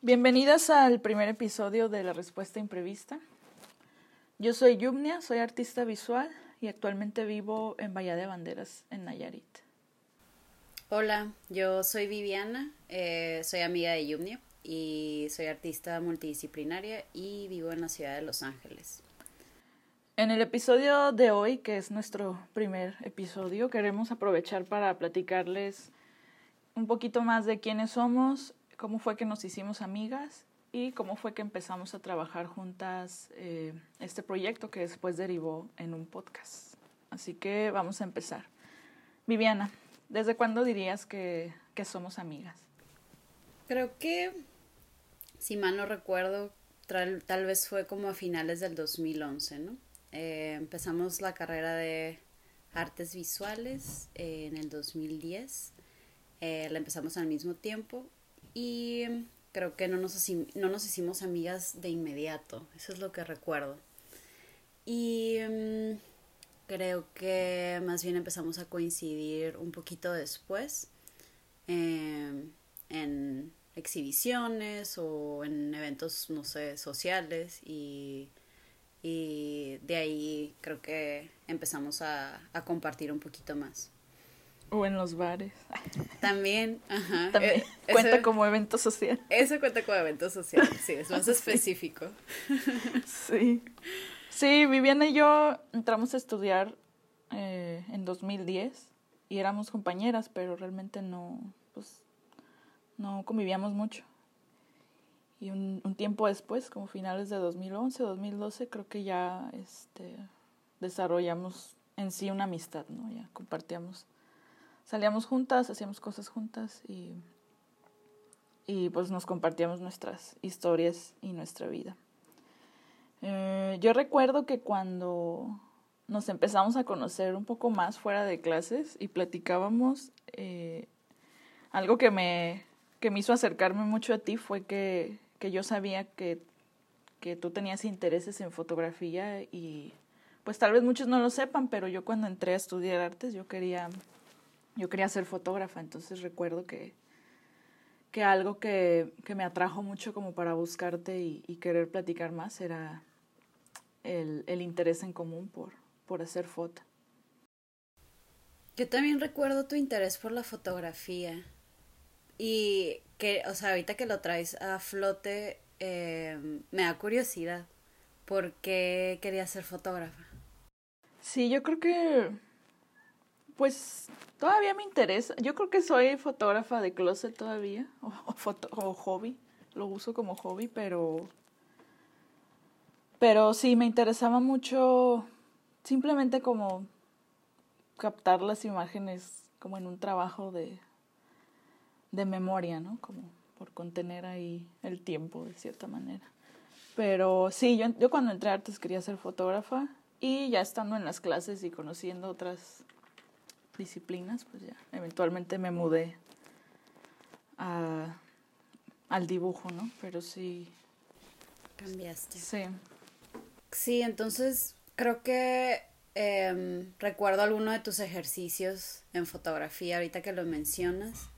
Bienvenidas al primer episodio de La Respuesta Imprevista. Yo soy Yumnia, soy artista visual y actualmente vivo en Bahía de Banderas, en Nayarit. Hola, yo soy Viviana, eh, soy amiga de Yumnia y soy artista multidisciplinaria y vivo en la ciudad de Los Ángeles. En el episodio de hoy, que es nuestro primer episodio, queremos aprovechar para platicarles un poquito más de quiénes somos, cómo fue que nos hicimos amigas y cómo fue que empezamos a trabajar juntas eh, este proyecto que después derivó en un podcast. Así que vamos a empezar. Viviana, ¿desde cuándo dirías que, que somos amigas? Creo que, si mal no recuerdo, tal, tal vez fue como a finales del 2011, ¿no? Eh, empezamos la carrera de artes visuales eh, en el 2010. la empezamos al mismo tiempo y creo que no nos, no nos hicimos amigas de inmediato, eso es lo que recuerdo. Y mm, creo que más bien empezamos a coincidir un poquito después em, en exhibiciones o en eventos, no sé, sociales y, y de ahí creo que empezamos a compartir un poquito más. O en los bares. También, ajá. También eh, cuenta como evento social. Eso cuenta como evento social, sí, es más específico. Sí. Sí, Viviana y yo entramos a estudiar eh, en 2010 y éramos compañeras, pero realmente no, pues, no convivíamos mucho. Y un, un tiempo después, como finales de 2011, 2012, creo que ya este, desarrollamos en sí una amistad, ¿no? Ya compartíamos salíamos juntas, hacíamos cosas juntas y, y pues nos compartíamos nuestras historias y nuestra vida. Eh, yo recuerdo que cuando nos empezamos a conocer un poco más fuera de clases y platicábamos, eh, algo que me, que me hizo acercarme mucho a ti fue que, que yo sabía que, que tú tenías intereses en fotografía y pues tal vez muchos no lo sepan, pero yo cuando entré a estudiar artes yo quería yo quería ser fotógrafa, entonces recuerdo que, que algo que, que me atrajo mucho como para buscarte y, querer platicar más era el, el, interés en común por, por hacer foto. Yo también recuerdo tu interés por la fotografía y que, o sea, ahorita que lo traes a flote, eh, me da curiosidad. ¿Por qué querías ser fotógrafa? Sí, yo creo que pues todavía me interesa. Yo creo que soy fotógrafa de closet todavía, o, foto, o hobby. Lo uso como hobby, pero. Pero sí, me interesaba mucho simplemente como captar las imágenes como en un trabajo de, de memoria, ¿no? Como por contener ahí el tiempo de cierta manera. Pero sí, yo, yo cuando entré a artes quería ser fotógrafa y ya estando en las clases y conociendo otras disciplinas, pues ya eventualmente me mudé a, al dibujo, ¿no? Pero sí. Cambiaste. Sí. Sí, entonces creo que eh, recuerdo alguno de tus ejercicios en fotografía ahorita que lo mencionas.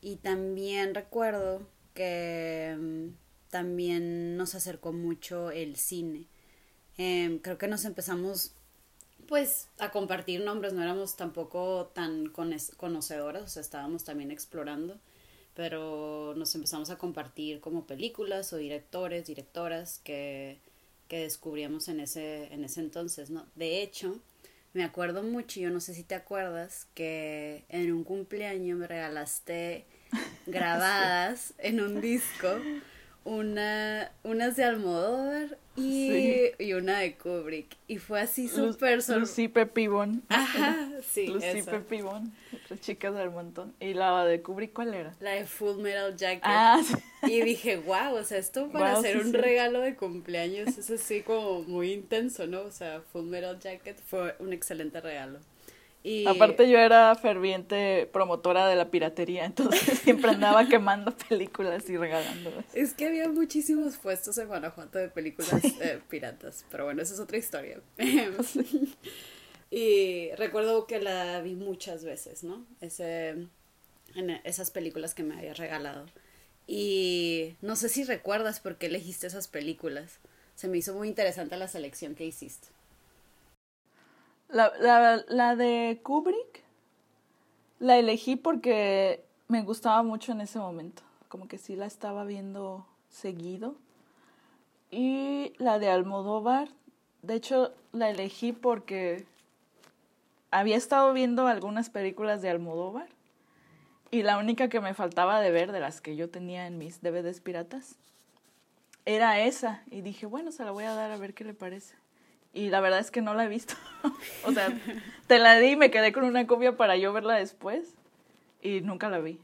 Y también recuerdo que eh, también nos acercó mucho el cine. Eh, creo que nos empezamos pues a compartir nombres, no éramos tampoco tan conocedoras, o sea, estábamos también explorando, pero nos empezamos a compartir como películas o directores, directoras que, que descubríamos en ese, en ese entonces, ¿no? De hecho, me acuerdo mucho, yo no sé si te acuerdas, que en un cumpleaños me regalaste grabadas en un disco una, unas de Almodóvar y, y una de Kubrick. Y fue así súper sorprendente. Lucy Pepibón. Ajá, sí. Lucy Pepibón, las chicas del montón. ¿Y la de Kubrick cuál era? La de Full Metal Jacket. Ah, Y dije, wow, o sea, esto para hacer un regalo de cumpleaños es así como muy intenso, ¿no? O sea, Full Metal Jacket fue un excelente regalo. Y... Aparte yo era ferviente promotora de la piratería, entonces siempre andaba quemando películas y regalándolas. Es que había muchísimos puestos en Guanajuato de películas eh, piratas, pero bueno, esa es otra historia. y recuerdo que la vi muchas veces, ¿no? Ese, en esas películas que me había regalado. Y no sé si recuerdas por qué elegiste esas películas. Se me hizo muy interesante la selección que hiciste. La, la, la de Kubrick la elegí porque me gustaba mucho en ese momento. Como que sí la estaba viendo seguido. Y la de Almodóvar, de hecho, la elegí porque había estado viendo algunas películas de Almodóvar y la única que me faltaba de ver de las que yo tenía en mis DVDs piratas era esa. Y dije, bueno, se la voy a dar a ver qué le parece y la verdad es que no la he visto. o sea, te la di y me quedé con una copia para yo verla después y nunca la vi.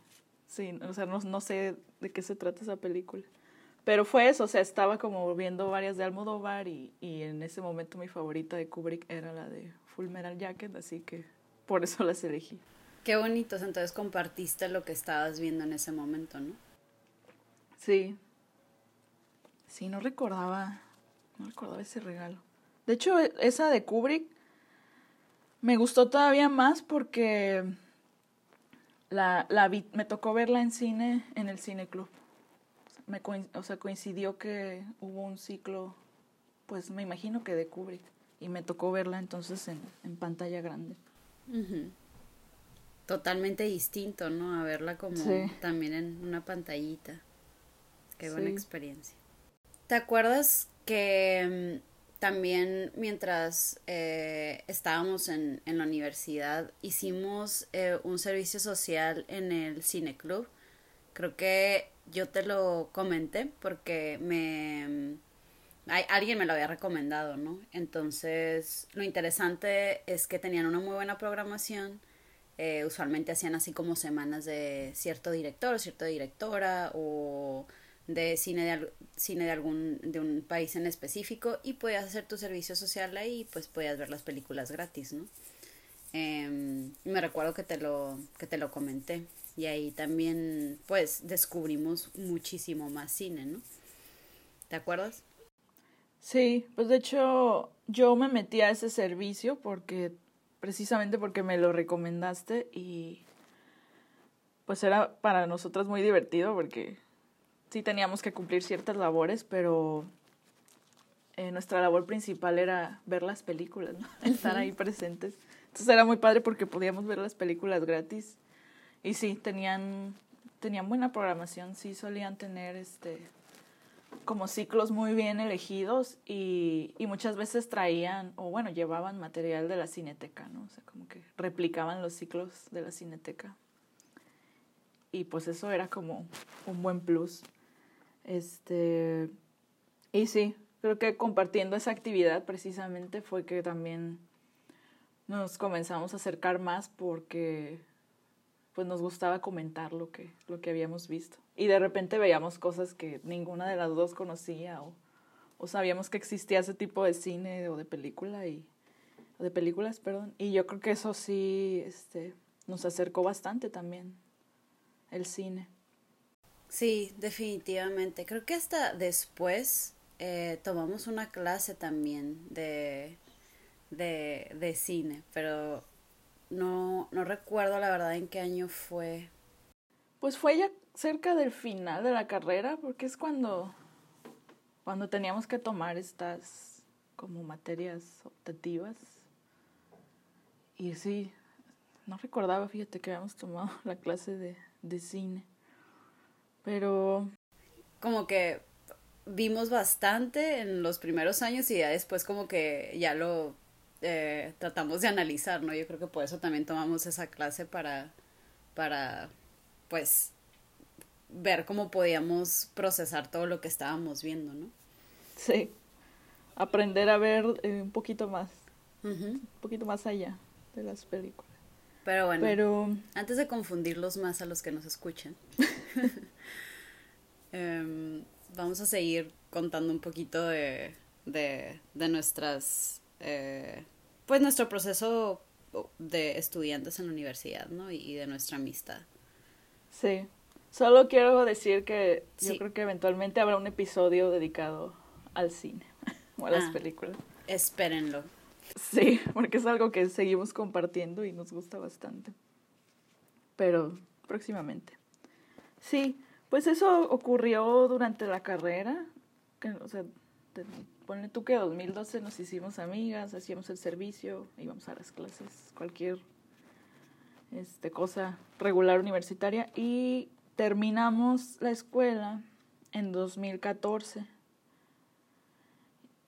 Sí, o sea, no, no sé de qué se trata esa película. Pero fue eso, o sea, estaba como viendo varias de Almodóvar y, y en ese momento mi favorita de Kubrick era la de Full Metal Jacket, así que por eso las elegí. Qué bonitos, entonces compartiste lo que estabas viendo en ese momento, ¿no? Sí. Sí, no recordaba, no recordaba ese regalo. De hecho, e, esa de Kubrick me gustó todavía más porque la, la vi, me tocó verla en cine en el cine club. Me, o sea, coincidió que hubo un ciclo, pues me imagino que de Kubrick, y me tocó verla entonces en, en pantalla grande. Totalmente distinto, ¿no? A verla como también en una pantallita. Qué buena experiencia. ¿Te acuerdas que mm, también mientras eh, estábamos en, en, la universidad hicimos eh, un servicio social en el cine club. Creo que yo te lo comenté porque me alguien me lo había recomendado, ¿no? Entonces, lo interesante es que tenían una muy buena programación. Eh, usualmente hacían así como semanas de cierto director, cierta directora o de cine de, cine de algún de un país en específico y podías hacer tu servicio social ahí y pues podías ver las películas gratis, ¿no? Eh, me recuerdo que te lo que te lo comenté y ahí también pues descubrimos muchísimo más cine, ¿no? ¿Te acuerdas? Sí, pues de hecho yo me metí a ese servicio porque precisamente porque me lo recomendaste y pues era para nosotras muy divertido porque sí teníamos que cumplir ciertas labores, pero eh, nuestra labor principal era ver las películas, ¿no? estar ahí presentes. Entonces era muy padre porque podíamos ver las películas gratis. Y sí, tenían, tenían buena programación, sí solían tener este como ciclos muy bien elegidos y, y muchas veces traían, o bueno, llevaban material de la cineteca, ¿no? O sea, como que replicaban los ciclos de la cineteca. Y pues eso era como un buen plus. Este, y sí, creo que compartiendo esa actividad precisamente fue que también nos comenzamos a acercar más porque pues nos gustaba comentar lo que, lo que habíamos visto. Y de repente veíamos cosas que ninguna de las dos conocía o, o sabíamos que existía ese tipo de cine o de película y de películas, perdón. Y yo creo que eso sí este, nos acercó bastante también el cine. Sí, definitivamente. Creo que hasta después eh, tomamos una clase también de, de, de cine, pero no, no recuerdo la verdad en qué año fue. Pues fue ya cerca del final de la carrera, porque es cuando, cuando teníamos que tomar estas como materias optativas. Y sí, no recordaba, fíjate que habíamos tomado la clase de, de cine. Pero... Como que vimos bastante en los primeros años y ya después como que ya lo eh, tratamos de analizar, ¿no? Yo creo que por eso también tomamos esa clase para, para, pues, ver cómo podíamos procesar todo lo que estábamos viendo, ¿no? Sí, aprender a ver eh, un poquito más, un poquito más allá de las películas. Pero bueno, Pero... antes de confundirlos más a los que nos escuchan, Em, vamos a seguir contando un poquito de, de, de nuestras, eh, pues nuestro proceso de estudiantes en la universidad, ¿no? Y, de nuestra amistad. Sí. Solo quiero decir que yo creo que eventualmente habrá un episodio dedicado al cine o a las ah, películas. Espérenlo. Sí, porque es algo que seguimos compartiendo y nos gusta bastante. Pero próximamente. Sí, pues eso ocurrió durante la carrera. Que, o sea, ponle tú que en 2012 nos hicimos amigas, hacíamos el servicio, íbamos a las clases, cualquier este, cosa regular universitaria. Y terminamos la escuela en 2014.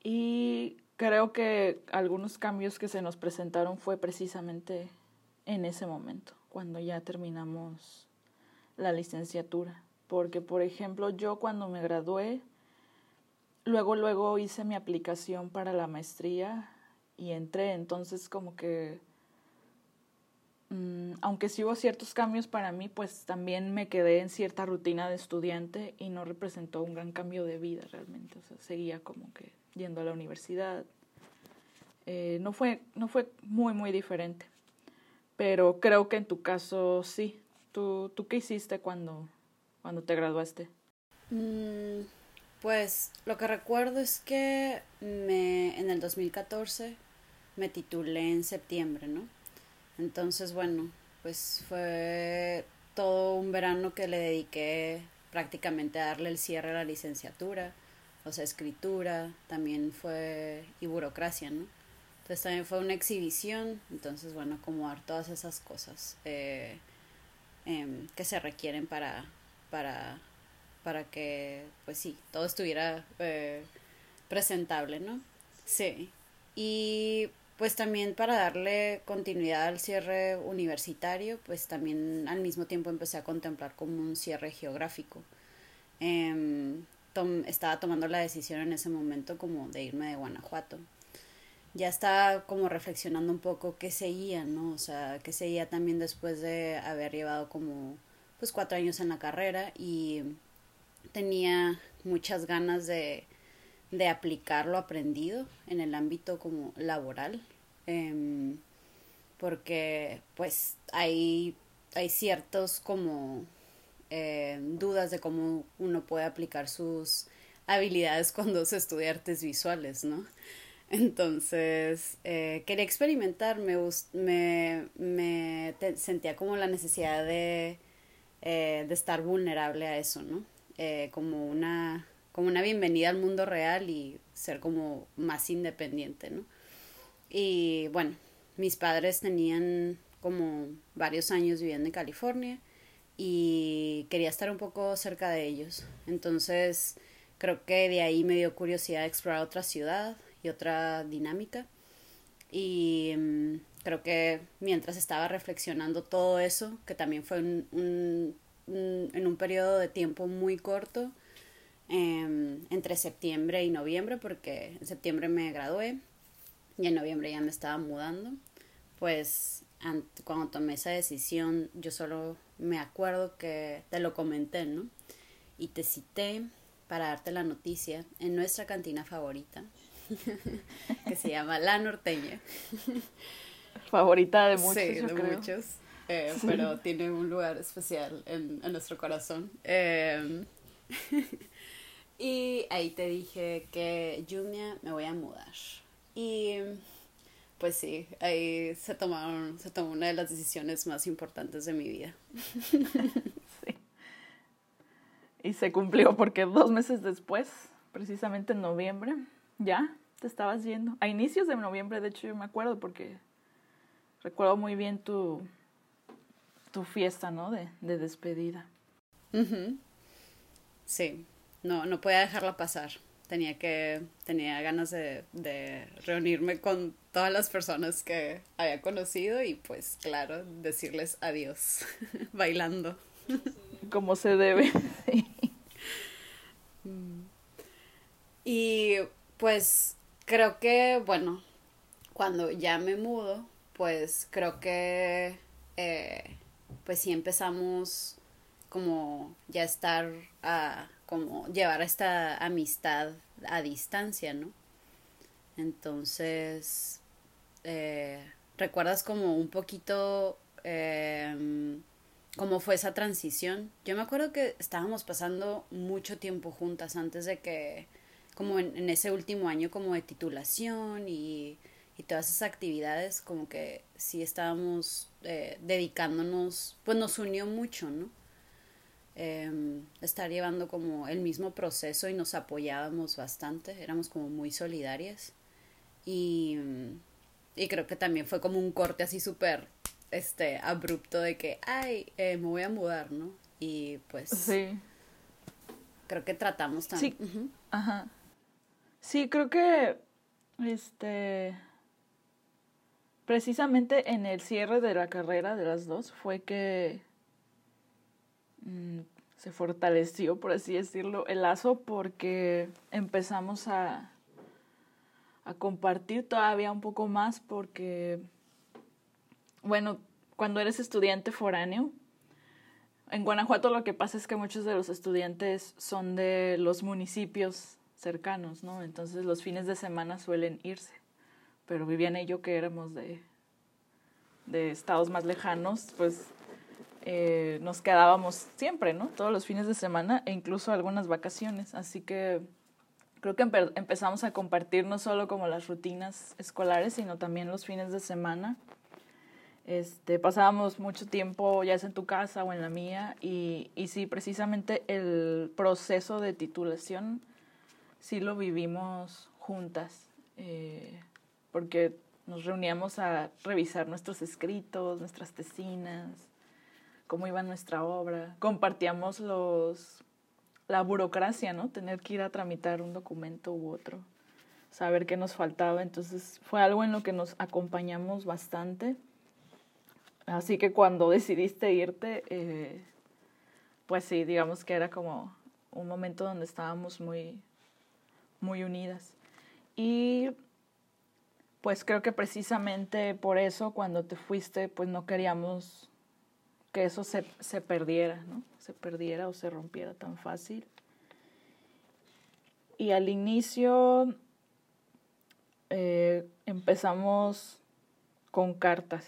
Y creo que algunos cambios que se nos presentaron fue precisamente en ese momento, cuando ya terminamos la licenciatura. Porque, por ejemplo, yo cuando me gradué, luego, luego hice mi aplicación para la maestría y entré, entonces como que, mm, aunque sí hubo ciertos cambios para mí, pues también me quedé en cierta rutina de estudiante y no representó un gran cambio de vida realmente, o sea, seguía como que yendo a la universidad. Eh, no, fue, no fue muy, muy diferente. Pero creo que en tu caso sí. ¿Tú, qué hiciste cuando, cuando te graduaste? Mm, pues lo que recuerdo es que me, en el 2014 me titulé en septiembre, ¿no? Entonces, bueno, pues fue todo un verano que le dediqué prácticamente a darle el cierre a la licenciatura o sea, escritura, también fue, y burocracia, ¿no? Entonces también fue una exhibición, entonces bueno, acomodar todas esas cosas eh, em, que se requieren para, para, para que, pues sí, todo estuviera eh, presentable, ¿no? Sí. Y pues también para darle continuidad al cierre universitario, pues también al mismo tiempo empecé a contemplar como un cierre geográfico. Eh, estaba tomando la decisión en ese momento como de irme de Guanajuato. Ya estaba como reflexionando un poco qué seguía, ¿no? O sea, qué seguía también después de haber llevado como pues cuatro años en la carrera y tenía muchas ganas de, de aplicar lo aprendido en el ámbito como laboral. Em, porque pues hay, hay ciertos como eh, dudas de cómo uno puede aplicar sus habilidades cuando se estudia artes visuales, ¿no? Entonces, eh, quería experimentar, me, me, me sentía como la necesidad de, eh, de estar vulnerable a eso, ¿no? como, una, como una bienvenida al mundo real y ser como más independiente, ¿no? Y bueno, mis padres tenían como varios años viviendo en California y quería estar un poco cerca de ellos. Entonces creo que de ahí me dio curiosidad explorar otra ciudad otra dinámica. Y mm, creo que mientras estaba reflexionando todo eso, que también fue un, en un periodo de tiempo muy corto, em, entre septiembre y noviembre, porque en septiembre me gradué y en noviembre ya me estaba mudando, pues cuando tomé esa decisión yo solo me acuerdo que te lo comenté, ¿no? Y te cité para darte la noticia en nuestra cantina favorita, que se llama La Norteña. Favorita de muchos. Sí, de muchos. Eh, pero tiene un lugar especial en, nuestro corazón. Em, y ahí te dije que Jumia me voy a mudar. Y pues sí, ahí se tomaron, se tomó una de las decisiones más importantes de mi vida. sí. Y se cumplió porque dos meses después, precisamente en noviembre, ya te estabas yendo. A inicios de noviembre, de hecho, yo me acuerdo porque recuerdo muy bien tu, tu fiesta, ¿no? De, de despedida. Sí, no, no podía dejarla pasar tenía que tenía ganas de, de, reunirme con todas las personas que había conocido y pues claro decirles adiós bailando como se debe y pues creo que bueno cuando ya me mudo pues creo que eh, pues sí empezamos como ya estar a como llevar esta amistad a distancia, ¿no? Entonces, eh, recuerdas como un poquito em, cómo fue esa transición. Yo me acuerdo que estábamos pasando mucho tiempo juntas antes de que, como en, ese último año como de titulación y, y, todas esas actividades, como que sí estábamos eh, dedicándonos, pues nos unió mucho, ¿no? eh, estar llevando como el mismo proceso y nos apoyábamos bastante, éramos como muy solidarias. Y, y creo que también fue como un corte así súper este abrupto de que ay eh, me voy a mudar no y pues sí. creo que tratamos también sí. Ajá sí creo que este precisamente en el cierre de la carrera de las dos fue que Mm, se fortaleció, por así decirlo, el lazo porque empezamos a, a compartir todavía un poco más porque, bueno, cuando eres estudiante foráneo, en Guanajuato lo que pasa es que muchos de los estudiantes son de los municipios cercanos, ¿no? Entonces los fines de semana suelen irse. Pero Viviana y yo que éramos de, de estados más lejanos, pues eh, nos quedábamos siempre, ¿no? Todos los fines de semana e incluso algunas vacaciones. Así que creo que empezamos a compartir no solo como las rutinas escolares, sino también los fines de semana. Este, pasábamos mucho tiempo ya sea en tu casa o en la mía y, y sí, precisamente el proceso de titulación sí lo vivimos juntas, eh, porque nos reuníamos a revisar nuestros escritos, nuestras tesinas, cómo iba nuestra obra. Compartíamos los la burocracia, ¿no? Tener que ir a tramitar un documento u otro, saber qué nos faltaba. Entonces fue algo en lo que nos acompañamos bastante. Así que cuando decidiste irte, eh, pues sí, digamos que era como un momento donde estábamos muy, muy unidas. Y pues creo que precisamente por eso cuando te fuiste, pues no queríamos que eso se, se perdiera, ¿no? Se perdiera o se rompiera tan fácil. Y al inicio eh, empezamos con cartas,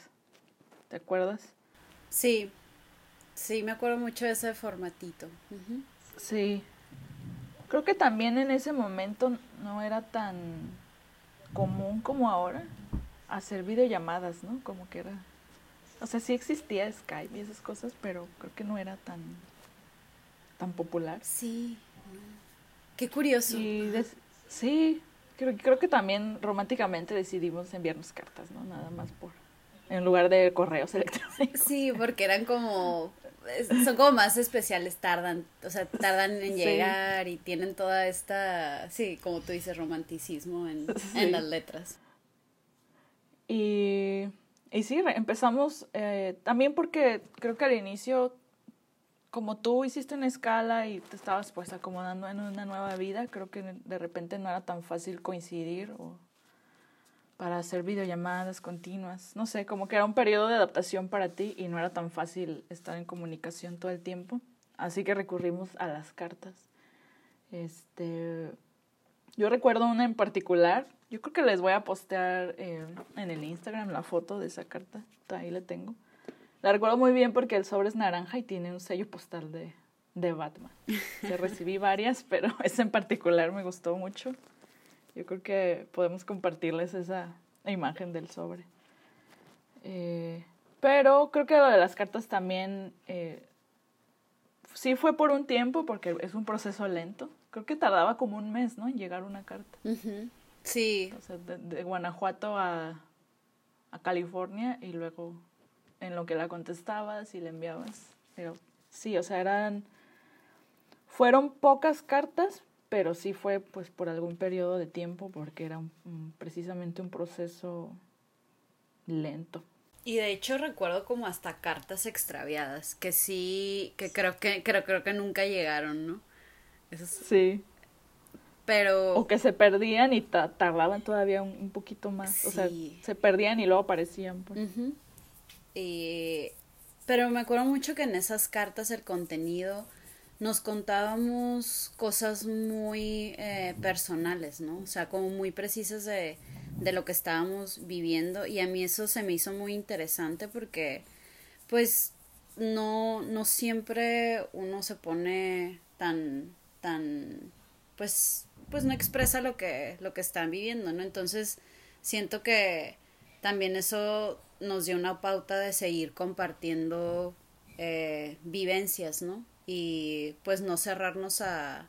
¿te acuerdas? Sí, sí, me acuerdo mucho de ese formatito. Sí, creo que también en ese momento no era tan común como ahora hacer videollamadas, ¿no? Como que era o sea, sí existía Skype y esas cosas, pero creo que no era tan, tan popular. Sí. Qué curioso. sí, creo, creo que también románticamente decidimos enviarnos cartas, ¿no? Nada más por... En lugar de correos electrónicos. Sí, porque eran como... Son como más especiales, tardan, o sea, tardan en llegar y tienen toda esta, sí, como tú dices, romanticismo en, en las letras. Y y sí, empezamos eh, también porque creo que al inicio, como tú hiciste una escala y te estabas pues acomodando en una nueva vida, creo que de repente no era tan fácil coincidir o para hacer videollamadas continuas. No sé, como que era un periodo de adaptación para ti y no era tan fácil estar en comunicación todo el tiempo. Así que recurrimos a las cartas. Este, yo recuerdo una en particular yo creo que les voy a postear eh, en el Instagram la foto de esa carta. Ahí la tengo. La recuerdo muy bien porque el sobre es naranja y tiene un sello postal de, de Batman. Recibí varias, pero esa en particular me gustó mucho. Yo creo que podemos compartirles esa imagen del sobre. Eh, pero creo que lo de las cartas también eh, sí fue por un tiempo porque es un proceso lento. Creo que tardaba como un mes, ¿no? En llegar una carta. Sí. O sea, de, Guanajuato a, a, California y luego en lo que la contestabas y le enviabas. Pero sí, o sea, eran. Fueron pocas cartas, pero sí fue pues por algún periodo de tiempo porque era precisamente un proceso lento. Y de hecho recuerdo como hasta cartas extraviadas, que sí, que creo que, creo, creo que nunca llegaron, ¿no? sí. Pero... O que se perdían y tardaban todavía un, poquito más. O sea, se perdían y luego aparecían. Pues. Pero me acuerdo mucho que en esas cartas el contenido nos contábamos cosas muy eh, personales, ¿no? O sea, como muy precisas de, de lo que estábamos viviendo y a mí eso se me hizo muy interesante porque pues no, no siempre uno se pone tan, tan, pues, pues no expresa lo que, lo que están viviendo, ¿no? Entonces, siento que también eso nos dio una pauta de seguir compartiendo eh, vivencias, ¿no? Y pues no cerrarnos a,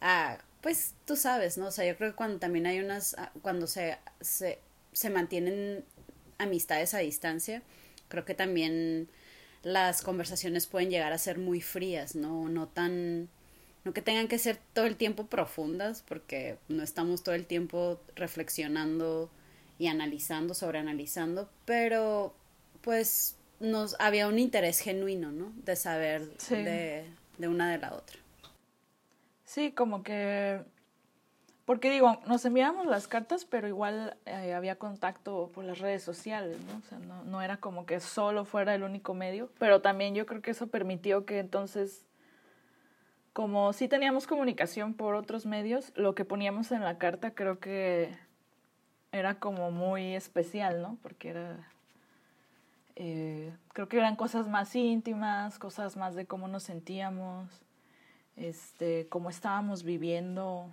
a, pues tú sabes, ¿no? O sea, yo creo que cuando también hay unas, cuando se, se, se mantienen amistades a distancia, creo que también las conversaciones pueden llegar a ser muy frías, ¿no? No tan, no que tengan que ser todo el tiempo profundas, porque no estamos todo el tiempo reflexionando y analizando, sobreanalizando, pero pues nos había un interés genuino, ¿no? De saber de, de una de la otra. Sí, como que porque digo, nos enviábamos las cartas, pero igual eh, había contacto por las redes sociales, ¿no? O sea, no, no era como que solo fuera el único medio, pero también yo creo que eso permitió que entonces, como sí teníamos comunicación por otros medios, lo que poníamos en la carta creo que era como muy especial, ¿no? Porque era, eh, creo que eran cosas más íntimas, cosas más de cómo nos sentíamos, este, cómo estábamos viviendo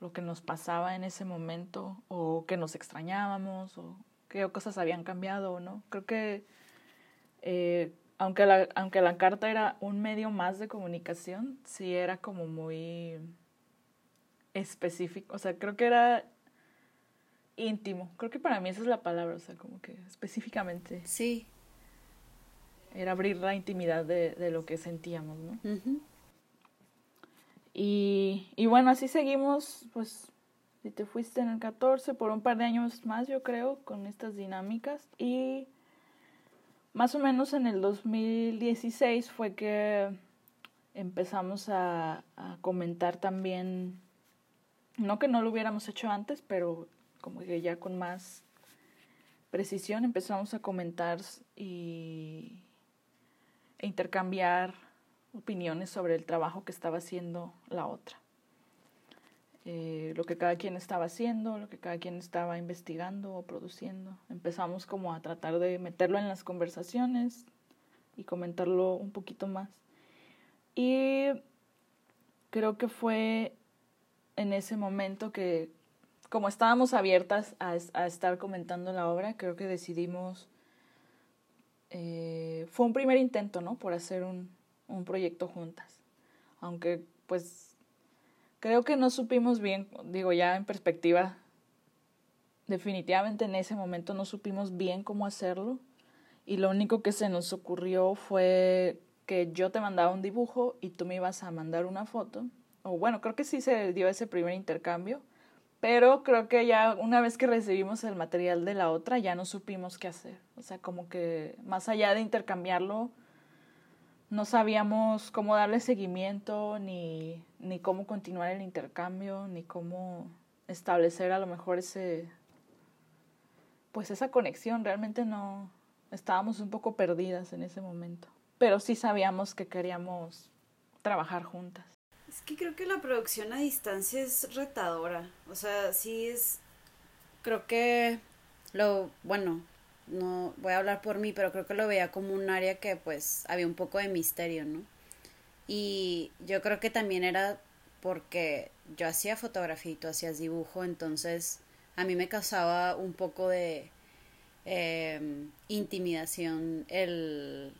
lo que nos pasaba en ese momento o que nos extrañábamos o qué cosas habían cambiado o no. Creo que eh, aunque, la, aunque la carta era un medio más de comunicación, sí era como muy específico. O sea, creo que era íntimo. Creo que para mí esa es la palabra, o sea, como que específicamente. Sí. Era abrir la intimidad de, de lo que sentíamos, ¿no? Y, y bueno, así seguimos, pues, si te fuiste en el 14, por un par de años más, yo creo, con estas dinámicas. Y más o menos en el 2016 fue que empezamos a, a comentar también, no que no lo hubiéramos hecho antes, pero como que ya con más precisión empezamos a comentar y e intercambiar opiniones sobre el trabajo que estaba haciendo la otra. Eh, lo que cada quien estaba haciendo, lo que cada quien estaba investigando o produciendo. Empezamos como a tratar de meterlo en las conversaciones y comentarlo un poquito más. Y creo que fue en ese momento que, como estábamos abiertas a, a estar comentando la obra, creo que decidimos, eh, fue un primer intento, ¿no? Por hacer un, un proyecto juntas. Aunque pues creo que no supimos bien, digo ya en perspectiva, definitivamente en ese momento no supimos bien cómo hacerlo y lo único que se nos ocurrió fue que yo te mandaba un dibujo y tú me ibas a mandar una foto. O bueno, creo que sí se dio ese primer intercambio, pero creo que ya una vez que recibimos el material de la otra ya no supimos qué hacer. O sea, como que más allá de intercambiarlo, no sabíamos cómo darle seguimiento, ni, ni cómo continuar el intercambio, ni cómo establecer a lo mejor ese, pues esa conexión. Realmente no, estábamos un poco perdidas en ese momento, pero sí sabíamos que queríamos trabajar juntas. Es que creo que la producción a distancia es retadora, o sea, sí es, creo que lo, bueno, no voy a hablar por mí, pero creo que lo veía como un área que pues había un poco de misterio, ¿no? Y yo creo que también era porque yo hacía fotografía y tú hacías dibujo, entonces a mí me causaba un poco de em, intimidación el,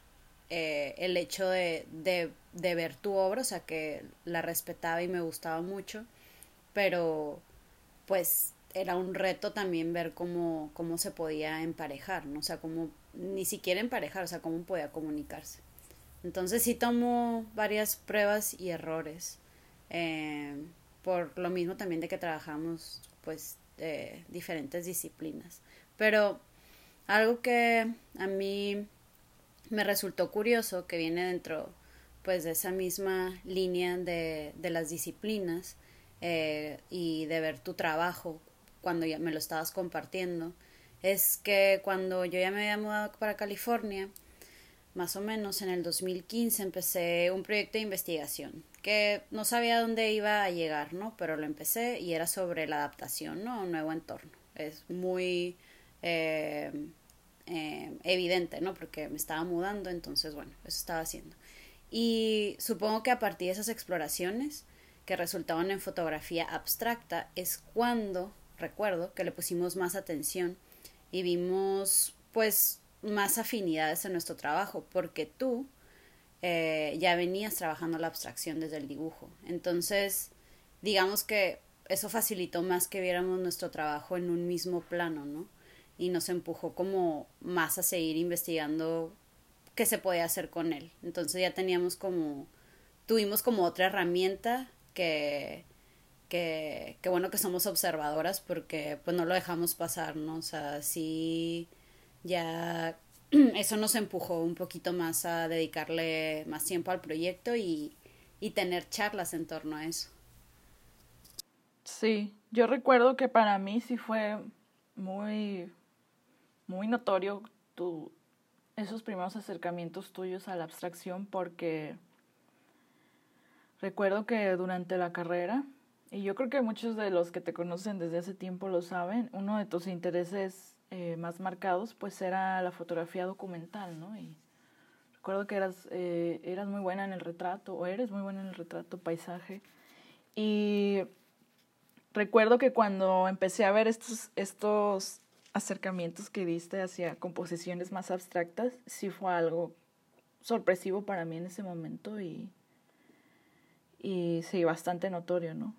eh, el hecho de, de, de ver tu obra, o sea que la respetaba y me gustaba mucho, pero pues era un reto también ver cómo, cómo se podía emparejar, ¿no? O sea, cómo, ni siquiera emparejar, o sea, cómo podía comunicarse. Entonces sí tomó varias pruebas y errores, eh, por lo mismo también de que trabajamos, pues, diferentes disciplinas. Pero algo que a mí me resultó curioso, que viene dentro, pues, de esa misma línea de, de las disciplinas, eh, y de ver tu trabajo cuando ya me lo estabas compartiendo, es que cuando yo ya me había mudado para California, más o menos en el 2015 empecé un proyecto de investigación que no sabía dónde iba a llegar, ¿no? Pero lo empecé y era sobre la adaptación, ¿no? A un nuevo entorno. es muy eh, eh, evidente, ¿no? Porque me estaba mudando, entonces, bueno, eso estaba haciendo. Y supongo que a partir de esas exploraciones que resultaban en fotografía abstracta es cuando, recuerdo, que le pusimos más atención y vimos, pues, más afinidades en nuestro trabajo, porque tú eh, ya venías trabajando la abstracción desde el dibujo. Entonces, digamos que eso facilitó más que viéramos nuestro trabajo en un mismo plano, ¿no? Y nos empujó como más a seguir investigando qué se podía hacer con él. Entonces ya teníamos como, tuvimos como otra herramienta que, que, que bueno que somos observadoras porque pues no lo dejamos pasar, ¿no? O sea, sí, ya eso nos empujó un poquito más a dedicarle más tiempo al proyecto y, y tener charlas en torno a eso. Sí, yo recuerdo que para mí sí fue muy, muy notorio tu, esos primeros acercamientos tuyos a la abstracción porque recuerdo que durante la carrera, y yo creo que muchos de los que te conocen desde hace tiempo lo saben, uno de tus intereses eh, más marcados pues era la fotografía documental, ¿no? Y recuerdo que eras, eh, eras muy buena en el retrato, o eres muy buena en el retrato, paisaje, y recuerdo que cuando empecé a ver estos, estos acercamientos que diste hacia composiciones más abstractas, sí fue algo sorpresivo para mí en ese momento y, y sí, bastante notorio, ¿no?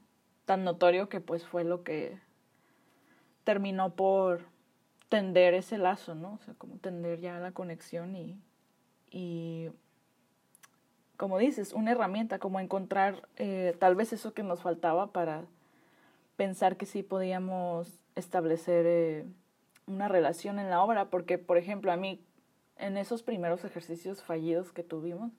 Tan notorio que pues fue lo que terminó por tender ese lazo, ¿no? O sea, como tender ya la conexión y, y como dices, una herramienta, como encontrar eh, tal vez eso que nos faltaba para pensar que sí podíamos establecer eh, una relación en la obra, porque, por ejemplo, a mí, en esos primeros ejercicios fallidos que tuvimos,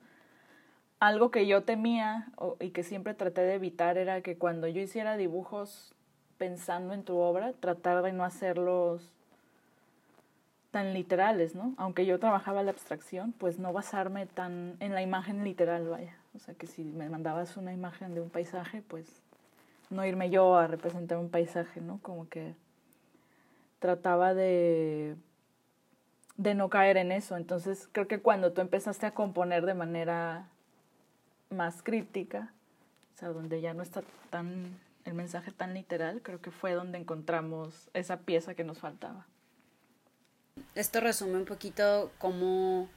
algo que yo temía y que siempre traté de evitar era que cuando yo hiciera dibujos pensando en tu obra, tratar de no hacerlos tan literales, ¿no? Aunque yo trabajaba la abstracción, pues no basarme tan en la imagen literal, vaya. O sea, que si me mandabas una imagen de un paisaje, pues no irme yo a representar un paisaje, ¿no? Como que trataba de, de no caer en eso. Entonces creo que cuando tú empezaste a componer de manera más críptica, o sea, donde ya no está tan el mensaje tan literal, creo que fue donde encontramos esa pieza que nos faltaba. Esto resume un poquito cómo,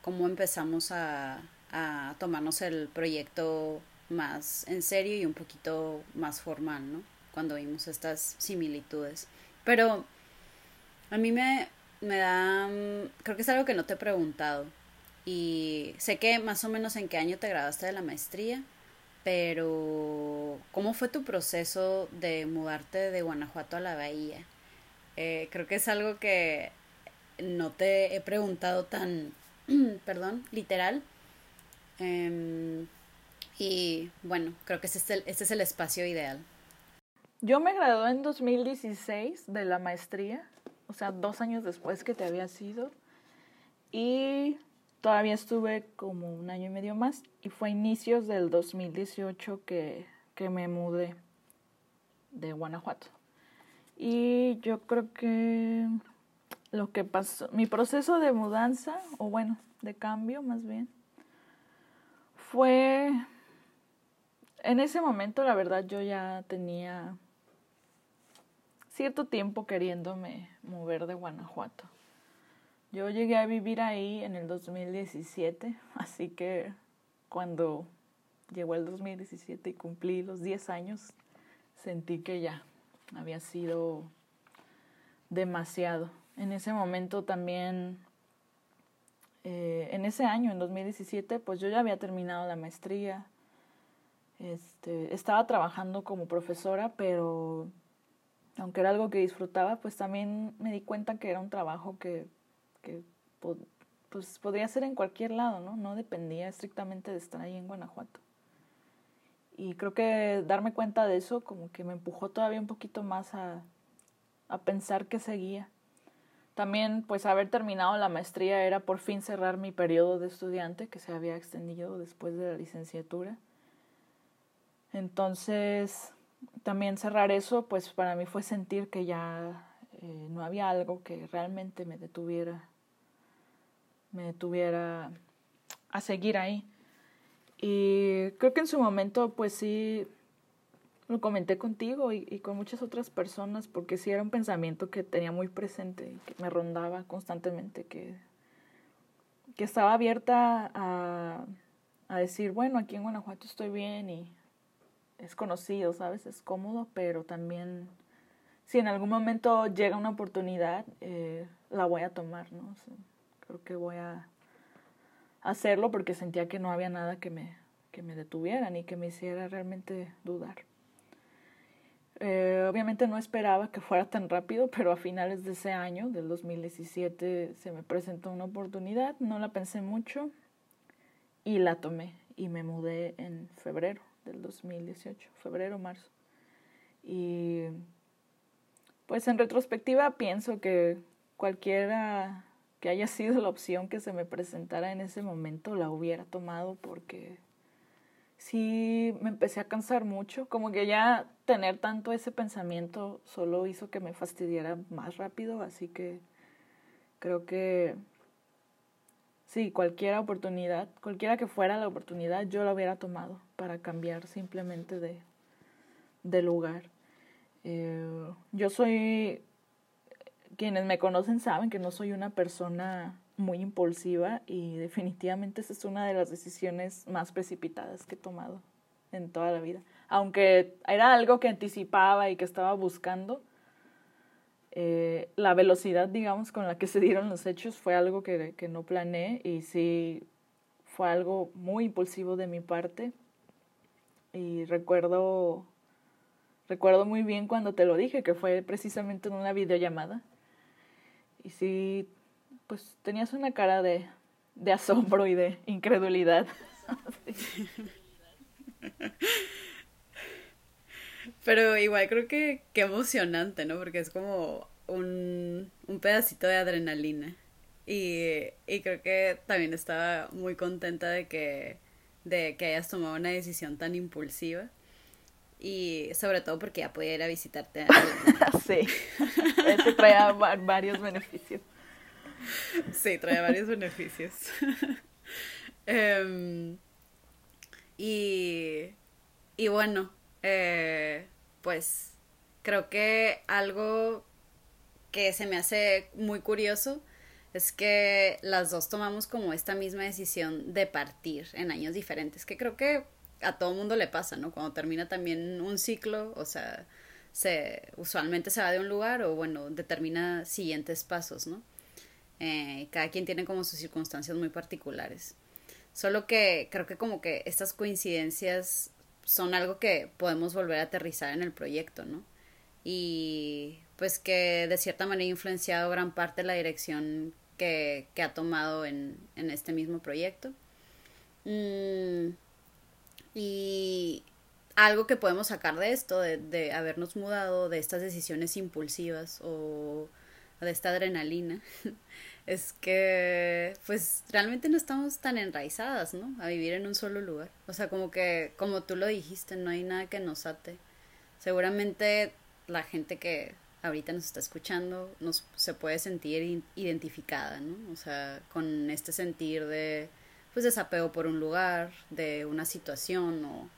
cómo empezamos a, a tomarnos el proyecto más en serio y un poquito más formal, ¿no? Cuando vimos estas similitudes. Pero a mí me, me da, creo que es algo que no te he preguntado. Y sé que más o menos en qué año te graduaste de la maestría, pero ¿cómo fue tu proceso de mudarte de Guanajuato a la Bahía? Eh, creo que es algo que no te he preguntado tan, perdón, literal. Eh, y bueno, creo que este es el, este es el espacio ideal. Yo me gradué en 2016 de la maestría, o sea, dos años después que te había sido. Y todavía estuve como un año y medio más. Y fue a inicios del 2018 que, que me mudé de Guanajuato. Y yo creo que lo que pasó, mi proceso de mudanza, o bueno, de cambio más bien, fue en ese momento, la verdad, yo ya tenía cierto tiempo queriéndome mover de Guanajuato. Yo llegué a vivir ahí en el 2017, así que cuando llegó el 2017 y cumplí los 10 años, sentí que ya había sido demasiado. En ese momento también, eh, en ese año, en 2017, pues yo ya había terminado la maestría, este, estaba trabajando como profesora, pero aunque era algo que disfrutaba, pues también me di cuenta que era un trabajo que, que pues podría ser en cualquier lado, ¿no? No dependía estrictamente de estar ahí en Guanajuato. Y creo que darme cuenta de eso como que me empujó todavía un poquito más a, a pensar que seguía. También pues haber terminado la maestría era por fin cerrar mi periodo de estudiante que se había extendido después de la licenciatura. Entonces, también cerrar eso, pues para mí fue sentir que ya eh, no había algo que realmente me detuviera, me detuviera a seguir ahí. Y creo que en su momento, pues sí, lo comenté contigo y, con muchas otras personas, porque sí era un pensamiento que tenía muy presente y que me rondaba constantemente, que, que estaba abierta a, a decir, bueno, aquí en Guanajuato estoy bien y es conocido, ¿sabes? Es cómodo, pero también si en algún momento llega una oportunidad, eh, la voy a tomar, ¿no? creo que voy a hacerlo porque sentía que no había nada que me, que me detuviera ni que me hiciera realmente dudar. Eh, obviamente no esperaba que fuera tan rápido, pero a finales de ese año, del 2017, se me presentó una oportunidad, no la pensé mucho y la tomé y me mudé en febrero del 2018, febrero, marzo. Y pues en retrospectiva pienso que cualquiera que haya sido la opción que se me presentara en ese momento la hubiera tomado porque sí me empecé a cansar mucho, como que ya tener tanto ese pensamiento solo hizo que me fastidiara más rápido, así que creo que sí, cualquier oportunidad, cualquiera que fuera la oportunidad, yo la hubiera tomado para cambiar simplemente de, de lugar. Eh, yo soy, quienes me conocen saben que no soy una persona muy impulsiva y definitivamente esa es una de las decisiones más precipitadas que he tomado en toda la vida. Aunque era algo que anticipaba y que estaba buscando, eh, la velocidad, digamos, con la que se dieron los hechos fue algo que, que no planeé y sí fue algo muy impulsivo de mi parte. Y recuerdo Recuerdo muy bien cuando te lo dije, que fue precisamente en una videollamada. Y sí, pues tenías una cara de, de asombro y de incredulidad. Pero igual creo que qué emocionante, ¿no? Porque es como un, un pedacito de adrenalina. Y, y, creo que también estaba muy contenta de que, de que hayas tomado una decisión tan impulsiva. Y sobre todo porque ya podía ir a visitarte. sí, eso traía varios beneficios. Sí, traía varios beneficios. Y, y bueno, eh, pues creo que algo que se me hace muy curioso es que las dos tomamos como esta misma decisión de partir en años diferentes, que creo que a todo mundo le pasa, ¿no? Cuando termina también un ciclo, o sea, se usualmente se va de un lugar o bueno, determina siguientes pasos, ¿no? Eh, cada quien tiene como sus circunstancias muy particulares. Solo que creo que como que estas coincidencias son algo que podemos volver a aterrizar en el proyecto, ¿no? Y pues que de cierta manera ha influenciado gran parte de la dirección que, ha tomado en, en este mismo proyecto. Mm, y algo que podemos sacar de esto, de, de habernos mudado, de estas decisiones impulsivas o de esta adrenalina, es que pues realmente no estamos tan enraizadas, ¿no? A vivir en un solo lugar. O sea, como que, como tú lo dijiste, no hay nada que nos ate. Seguramente la gente que ahorita nos está escuchando nos se puede sentir identificada, ¿no? O sea, con este sentir de pues desapego por un lugar, de una situación o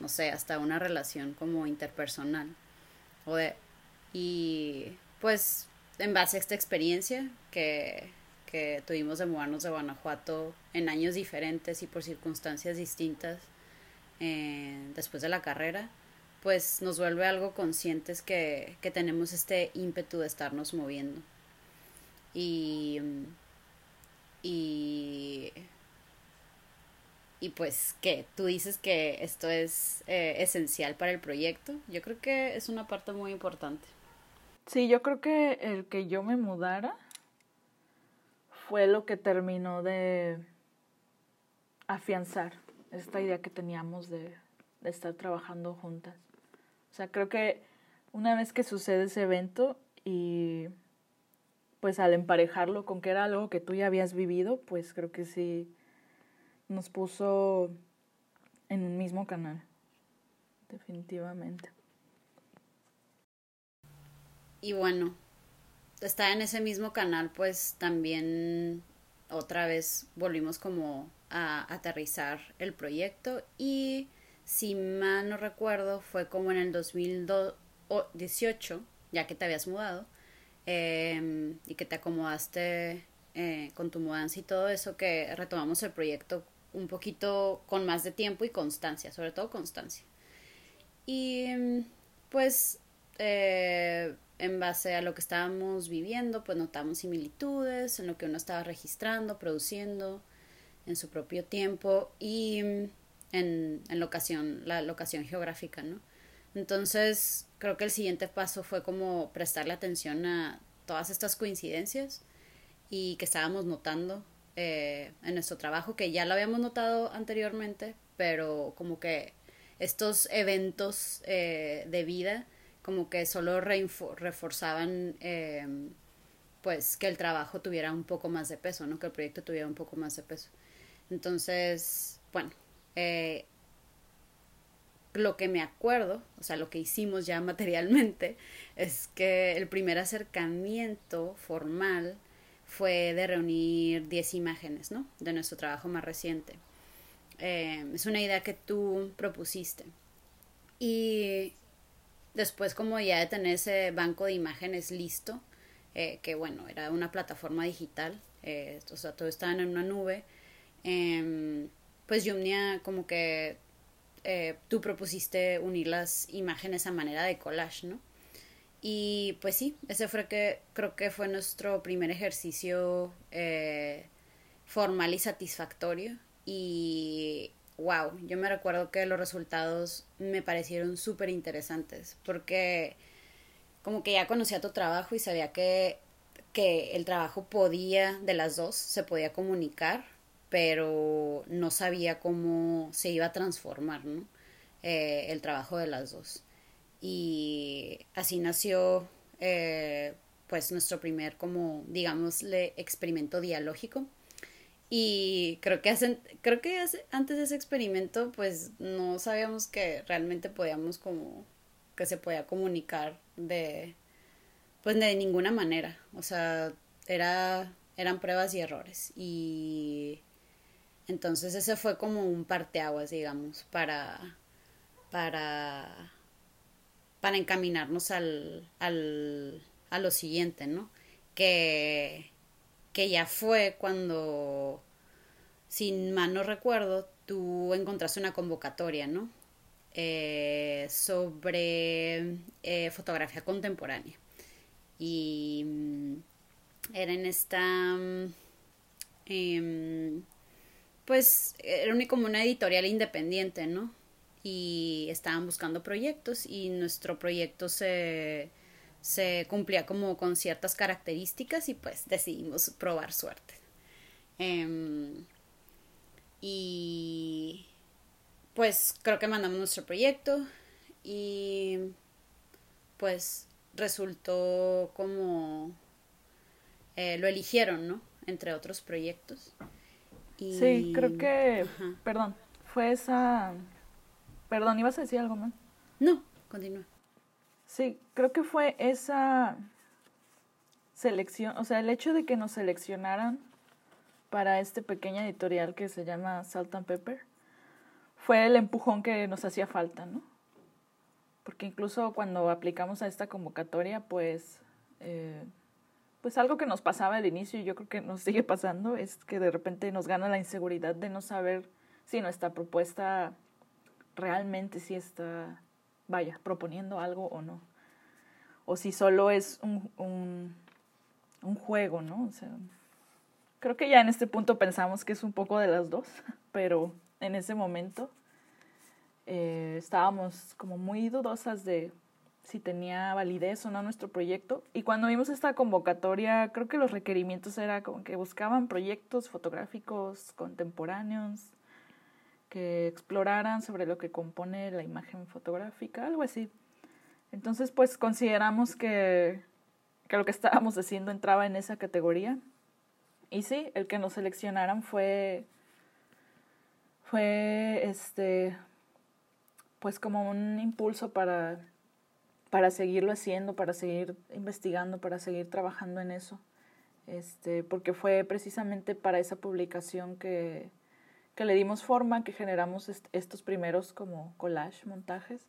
no sé, hasta una relación como interpersonal. O de, y pues en base a esta experiencia que, que tuvimos de mudarnos de Guanajuato en años diferentes y por circunstancias distintas eh, después de la carrera, pues nos vuelve algo conscientes que, que tenemos este ímpetu de estarnos moviendo. Y, y y pues que tú dices que esto es eh, esencial para el proyecto. Yo creo que es una parte muy importante. Sí, yo creo que el que yo me mudara fue lo que terminó de afianzar esta idea que teníamos de, de estar trabajando juntas. Sea, creo que una vez que sucede ese evento y pues al emparejarlo con que era algo que tú ya habías vivido, pues creo que sí nos puso en un mismo canal, definitivamente. Y bueno, estar en ese mismo canal, pues también otra vez volvimos como a aterrizar el proyecto y si mal no recuerdo fue como en el 2018, ya que te habías mudado em, y que te acomodaste eh, con tu mudanza y todo eso, que retomamos el proyecto un poquito con más de tiempo y constancia, sobre todo constancia. Y pues eh, en base a lo que estábamos viviendo, pues notamos similitudes en lo que uno estaba registrando, produciendo en su propio tiempo y en, en locación, la locación geográfica, ¿no? Entonces, creo que el siguiente paso fue como prestarle atención a todas estas coincidencias y que estábamos notando eh, en nuestro trabajo, que ya lo habíamos notado anteriormente, pero como que estos eventos eh, de vida como que solo reforzaban em, pues que el trabajo tuviera un poco más de peso, ¿no? Que el proyecto tuviera un poco más de peso. Entonces, bueno, eh, lo que me acuerdo, o sea, lo que hicimos ya materialmente, es que el primer acercamiento formal fue de reunir 10 imágenes, ¿no? De nuestro trabajo más reciente. Em, es una idea que tú propusiste. Y después como ya de tener ese banco de imágenes listo, eh, que bueno, era una plataforma digital, eh, o sea, todo estaba en una nube, eh, pues Yumnia como que eh, tú propusiste unir las imágenes a manera de collage, ¿no? Y pues sí, ese fue que creo que fue nuestro primer ejercicio eh, formal y satisfactorio. Y wow, yo me recuerdo que los resultados me parecieron súper interesantes porque como que ya conocía tu trabajo y sabía que, que el trabajo podía, de las dos, se podía comunicar, pero no sabía cómo se iba a transformar, ¿no? Eh, el trabajo de las dos. Y así nació, eh, pues, nuestro primer, como, digámosle, experimento dialógico y creo que hacen, creo que antes de ese experimento, pues no sabíamos que realmente podíamos como que se podía comunicar de pues de ninguna manera. O sea, era eran pruebas y errores. Y entonces ese fue como un parteaguas, digamos, para para para encaminarnos al, al a lo siguiente, ¿no? Que que ya fue cuando, sin mal no recuerdo, tú encontraste una convocatoria, ¿no? Eh, sobre eh, fotografía contemporánea. Y mm, era en esta... Mm, em, pues era como una editorial independiente, ¿no? Y estaban buscando proyectos y nuestro proyecto se se cumplía como con ciertas características y pues decidimos probar suerte. Em, y pues creo que mandamos nuestro proyecto y pues resultó como eh, lo eligieron, ¿no? Entre otros proyectos. Sí, creo que, perdón, fue esa... Perdón, ¿ibas a decir algo más? No, continúa. Sí, creo que fue esa selección, o sea, el hecho de que nos seleccionaran para este pequeño editorial que se llama Salt and Pepper fue el empujón que nos hacía falta, ¿no? Porque incluso cuando aplicamos a esta convocatoria, pues, eh, pues algo que nos pasaba al inicio y yo creo que nos sigue pasando es que de repente nos gana la inseguridad de no saber si nuestra propuesta realmente sí está vaya, proponiendo algo o no. O si solo es un, un, juego, ¿no? Creo que ya en este punto pensamos que es un poco de las dos, pero en ese momento eh, estábamos como muy dudosas de si tenía validez o no nuestro proyecto. Y cuando vimos esta convocatoria, creo que los requerimientos era como que buscaban proyectos fotográficos contemporáneos, que exploraran sobre lo que compone la imagen fotográfica, algo así. Entonces, pues consideramos que, que lo que estábamos haciendo entraba en esa categoría. Y sí, el que nos seleccionaran fue, fue este, pues como un impulso para, para seguirlo haciendo, para seguir investigando, para seguir trabajando en eso. Este, porque fue precisamente para esa publicación que, que le dimos forma, que generamos estos primeros como collage, montajes,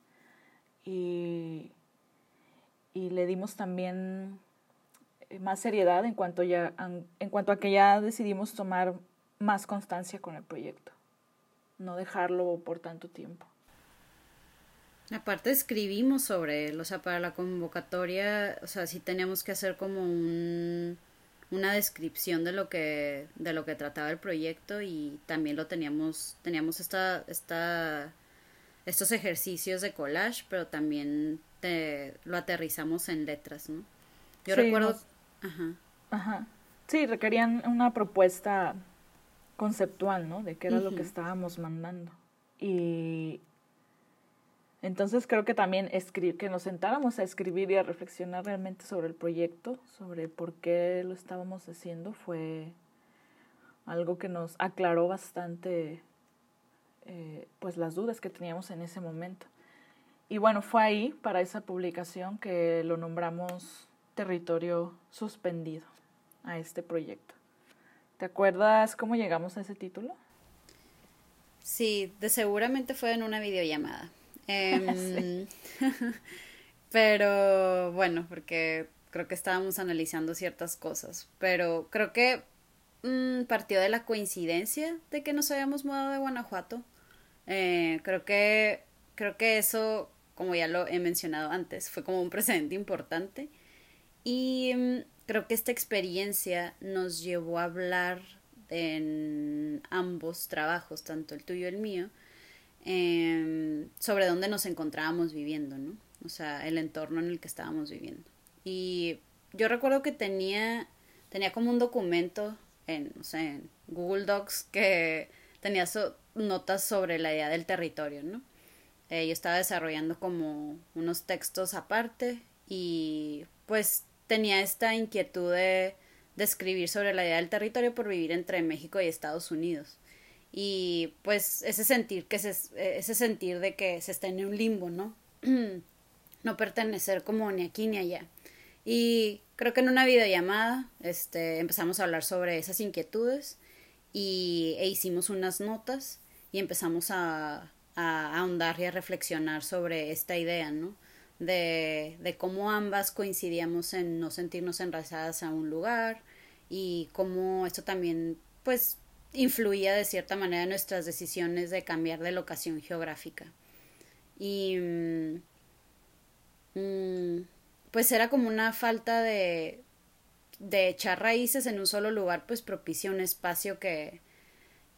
y, y le dimos también eh, más seriedad en cuanto, ya, en cuanto a que ya decidimos tomar más constancia con el proyecto, no dejarlo por tanto tiempo. Aparte escribimos sobre él, o sea, para la convocatoria, o sea, sí teníamos que hacer como un, una descripción de lo que de lo que trataba el proyecto y también lo teníamos teníamos esta esta estos ejercicios de collage, pero también lo aterrizamos en letras, ¿no? Yo recuerdo, ajá. Ajá. Sí, requerían una propuesta conceptual, ¿no? De qué era lo que estábamos mandando. Y entonces creo que también que nos sentáramos a escribir y a reflexionar realmente sobre el proyecto, sobre por qué lo estábamos haciendo, fue algo que nos aclaró bastante eh, pues las dudas que teníamos en ese momento. Y bueno, fue ahí, para esa publicación, que lo nombramos Territorio Suspendido a este proyecto. ¿Te acuerdas cómo llegamos a ese título? Sí, de seguramente fue en una videollamada. Em, pero bueno, porque creo que estábamos analizando ciertas cosas, pero creo que mm, partió de la coincidencia de que nos habíamos mudado de Guanajuato. Eh, creo que creo que eso, como ya lo he mencionado antes, fue como un precedente importante y mm, creo que esta experiencia nos llevó a hablar en ambos trabajos, tanto el tuyo y el mío, Em, sobre dónde nos encontrábamos viviendo, ¿no? O sea, el entorno en el que estábamos viviendo. Y yo recuerdo que tenía, tenía como un documento en, no sé, en Google Docs que tenía notas sobre la idea del territorio, ¿no? Eh, yo estaba desarrollando como unos textos aparte y pues tenía esta inquietud de, de escribir sobre la idea del territorio por vivir entre México y Estados Unidos y pues ese sentir que se, ese sentir de que se está en un limbo, ¿no? no pertenecer como ni aquí ni allá. Y creo que en una videollamada este, empezamos a hablar sobre esas inquietudes y, e hicimos unas notas y empezamos a, a, ahondar y a reflexionar sobre esta idea, ¿no? De, de cómo ambas coincidíamos en no sentirnos enrazadas a un lugar y cómo esto también pues influía de cierta manera en nuestras decisiones de cambiar de locación geográfica. Y mm, mm, pues era como una falta de, de echar raíces en un solo lugar, pues propicia un espacio que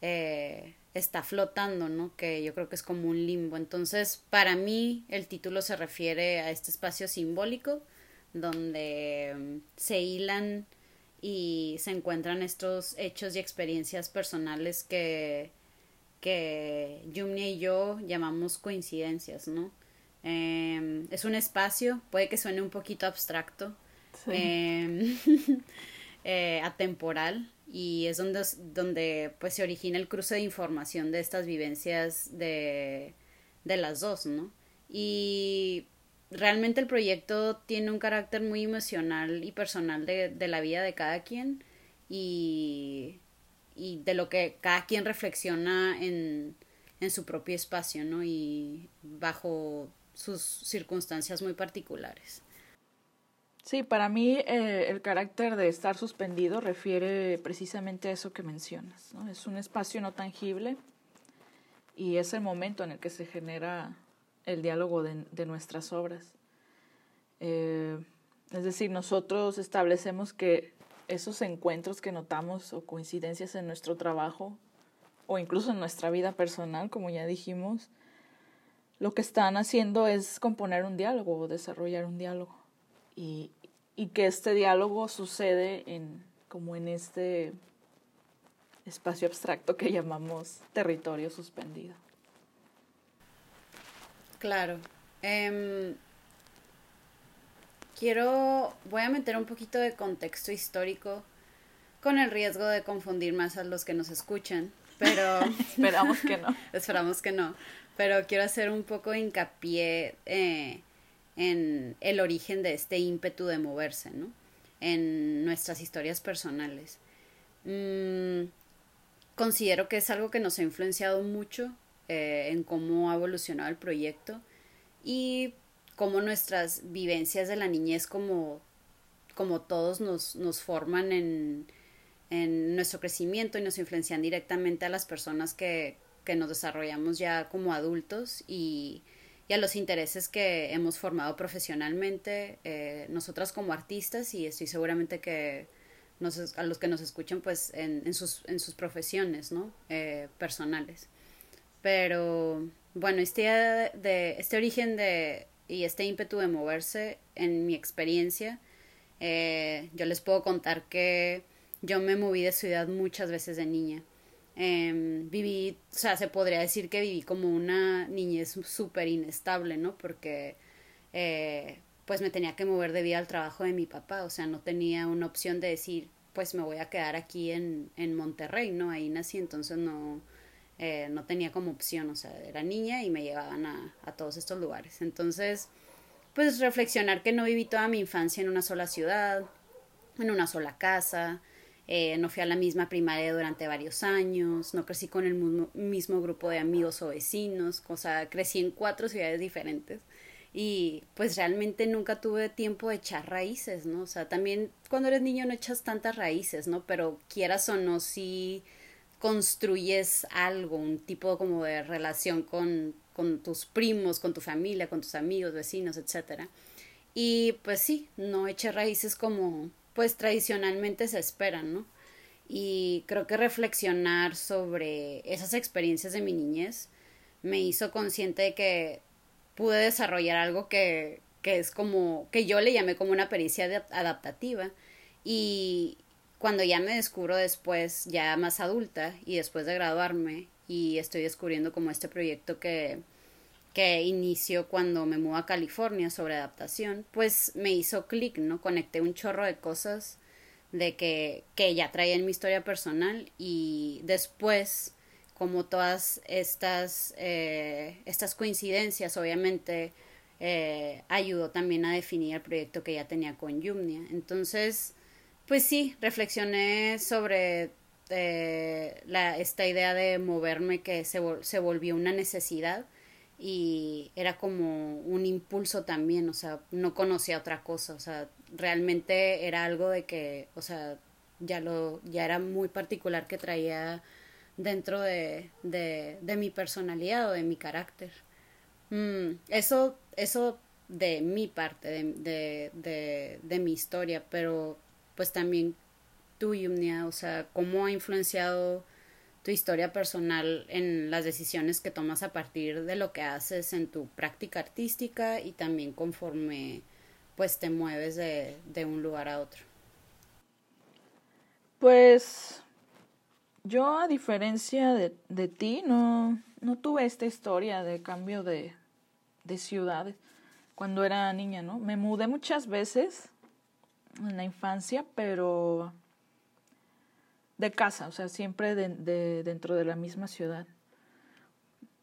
eh, está flotando, ¿no? Que yo creo que es como un limbo. Entonces, para mí, el título se refiere a este espacio simbólico donde mm, se hilan y se encuentran estos hechos y experiencias personales que, que Yumnia y yo llamamos coincidencias, ¿no? Em, es un espacio, puede que suene un poquito abstracto, em, eh, atemporal, y es donde, donde pues se origina el cruce de información de estas vivencias de, de las dos, ¿no? Y realmente el proyecto tiene un carácter muy emocional y personal de, de la vida de cada quien y, y, de lo que cada quien reflexiona en, en su propio espacio, ¿no? Y bajo sus circunstancias muy particulares. Sí, para mí eh, el carácter de estar suspendido refiere precisamente a eso que mencionas, ¿no? Es un espacio no tangible y es el momento en el que se genera el diálogo de, de nuestras obras. Eh, es decir, nosotros establecemos que esos encuentros que notamos o coincidencias en nuestro trabajo o incluso en nuestra vida personal, como ya dijimos, lo que están haciendo es componer un diálogo o desarrollar un diálogo. Y, y que este diálogo sucede en, como en este espacio abstracto que llamamos territorio suspendido. Claro. Em, quiero, voy a meter un poquito de contexto histórico con el riesgo de confundir más a los que nos escuchan, pero... esperamos que no. esperamos que no. Pero quiero hacer un poco de hincapié eh, en el origen de este ímpetu de moverse, ¿no? En nuestras historias personales. Mm, considero que es algo que nos ha influenciado mucho eh, en cómo ha evolucionado el proyecto y cómo nuestras vivencias de la niñez como, como todos nos, nos forman en, en nuestro crecimiento y nos influencian directamente a las personas que, que nos desarrollamos ya como adultos y, a los intereses que hemos formado profesionalmente eh, nosotras como artistas y estoy seguramente que a los que nos escuchan pues en, en, sus, en sus profesiones, ¿no? Eh, personales. Pero bueno, este, de, este origen de, y este ímpetu de moverse, en mi experiencia, eh, yo les puedo contar que yo me moví de ciudad muchas veces de niña. Em, viví, o sea, se podría decir que viví como una niñez súper inestable, ¿no? Porque eh, pues me tenía que mover debido al trabajo de mi papá, o sea, no tenía una opción de decir, pues me voy a quedar aquí en, en Monterrey, ¿no? Ahí nací, entonces no, eh, no tenía como opción, o sea, era niña y me llevaban a, a todos estos lugares. Entonces, pues reflexionar que no viví toda mi infancia en una sola ciudad, en una sola casa, eh, no fui a la misma primaria durante varios años, no crecí con el mismo, mismo grupo de amigos o vecinos, o sea, crecí en cuatro ciudades diferentes y pues realmente nunca tuve tiempo de echar raíces, ¿no? O sea, también cuando eres niño no echas tantas raíces, ¿no? Pero quieras o no, si construyes algo, un tipo como de relación con, con tus primos, con tu familia, con tus amigos, vecinos, etcétera. Y pues sí, no eché raíces como pues tradicionalmente se esperan, ¿no? Y creo que reflexionar sobre esas experiencias de mi niñez me hizo consciente de que pude desarrollar algo que, que es como, que yo le llamé como una pericia adaptativa. Y cuando ya me descubro después, ya más adulta y después de graduarme, y estoy descubriendo como este proyecto que, que inició cuando me mudé a California sobre adaptación, pues me hizo clic, ¿no? Conecté un chorro de cosas de que, que ya traía en mi historia personal y después como todas estas, eh, estas coincidencias, obviamente, eh, ayudó también a definir el proyecto que ya tenía con Yumnia. Entonces, pues sí, reflexioné sobre eh, la, esta idea de moverme que se, se volvió una necesidad y era como un impulso también, o sea, no conocía otra cosa, o sea, realmente era algo de que, o sea, ya lo, ya era muy particular que traía dentro de, de, de mi personalidad o de mi carácter. Mm, eso, eso de mi parte, de, de, de, mi historia, pero pues también tú, Yumnia, o sea, cómo ha influenciado tu historia personal en las decisiones que tomas a partir de lo que haces en tu práctica artística y también conforme pues te mueves de, de un lugar a otro. Pues yo, a diferencia de, de ti, no, no tuve esta historia de cambio de, de ciudades cuando era niña, ¿no? Me mudé muchas veces en la infancia, pero de casa, o sea, siempre de, de, dentro de la misma ciudad.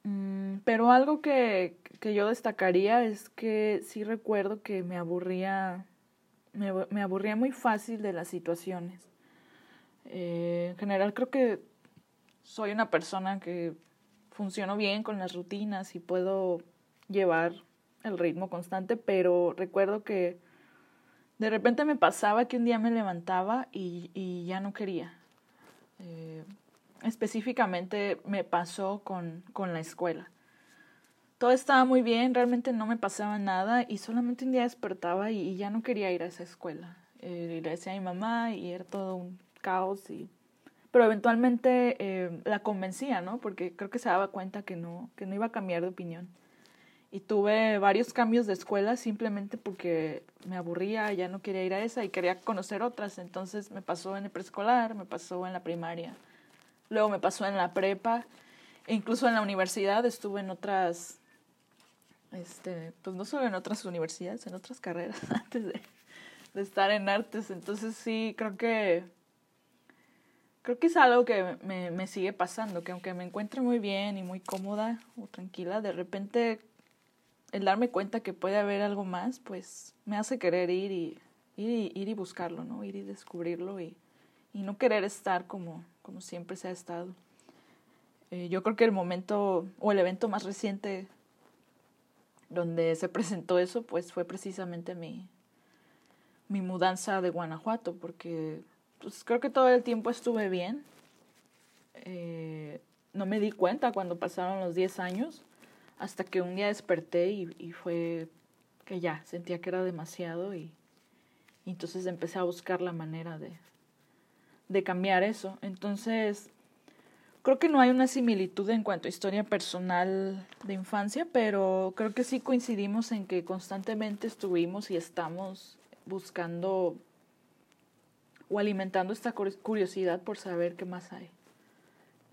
Mm, pero algo que, que, yo destacaría es que sí recuerdo que me aburría, me, me aburría muy fácil de las situaciones. Eh, en general creo que soy una persona que funciono bien con las rutinas y puedo llevar el ritmo constante, pero recuerdo que de repente me pasaba que un día me levantaba y, y ya no quería. Eh, específicamente me pasó con, con la escuela. Todo estaba muy bien, realmente no me pasaba nada y solamente un día despertaba y, y ya no quería ir a esa escuela. Eh, le decía a mi mamá y era todo un caos y pero eventualmente eh, la convencía, ¿no? Porque creo que se daba cuenta que no, que no iba a cambiar de opinión. Y tuve varios cambios de escuela simplemente porque me aburría, ya no quería ir a esa y quería conocer otras. Entonces me pasó en el preescolar, me pasó en la primaria, luego me pasó en la prepa, e incluso en la universidad estuve en otras, este, pues no solo en otras universidades, en otras carreras antes de, estar en artes. Entonces sí, creo que creo que es algo que me, me, sigue pasando, que aunque me encuentre muy bien y muy cómoda o tranquila, de repente el darme cuenta que puede haber algo más, pues me hace querer ir y ir y, ir y buscarlo, ¿no? Ir y descubrirlo y, y no querer estar como, como siempre se ha estado. Eh, yo creo que el momento o el evento más reciente donde se presentó eso, pues fue precisamente mi, mi mudanza de Guanajuato, porque pues creo que todo el tiempo estuve bien. Eh, no me di cuenta cuando pasaron los 10 años, hasta que un día desperté y, y fue que ya, sentía que era demasiado y, y, entonces empecé a buscar la manera de, de cambiar eso. Entonces, creo que no hay una similitud en cuanto a historia personal de infancia, pero creo que sí coincidimos en que constantemente estuvimos y estamos buscando o alimentando esta curiosidad por saber qué más hay.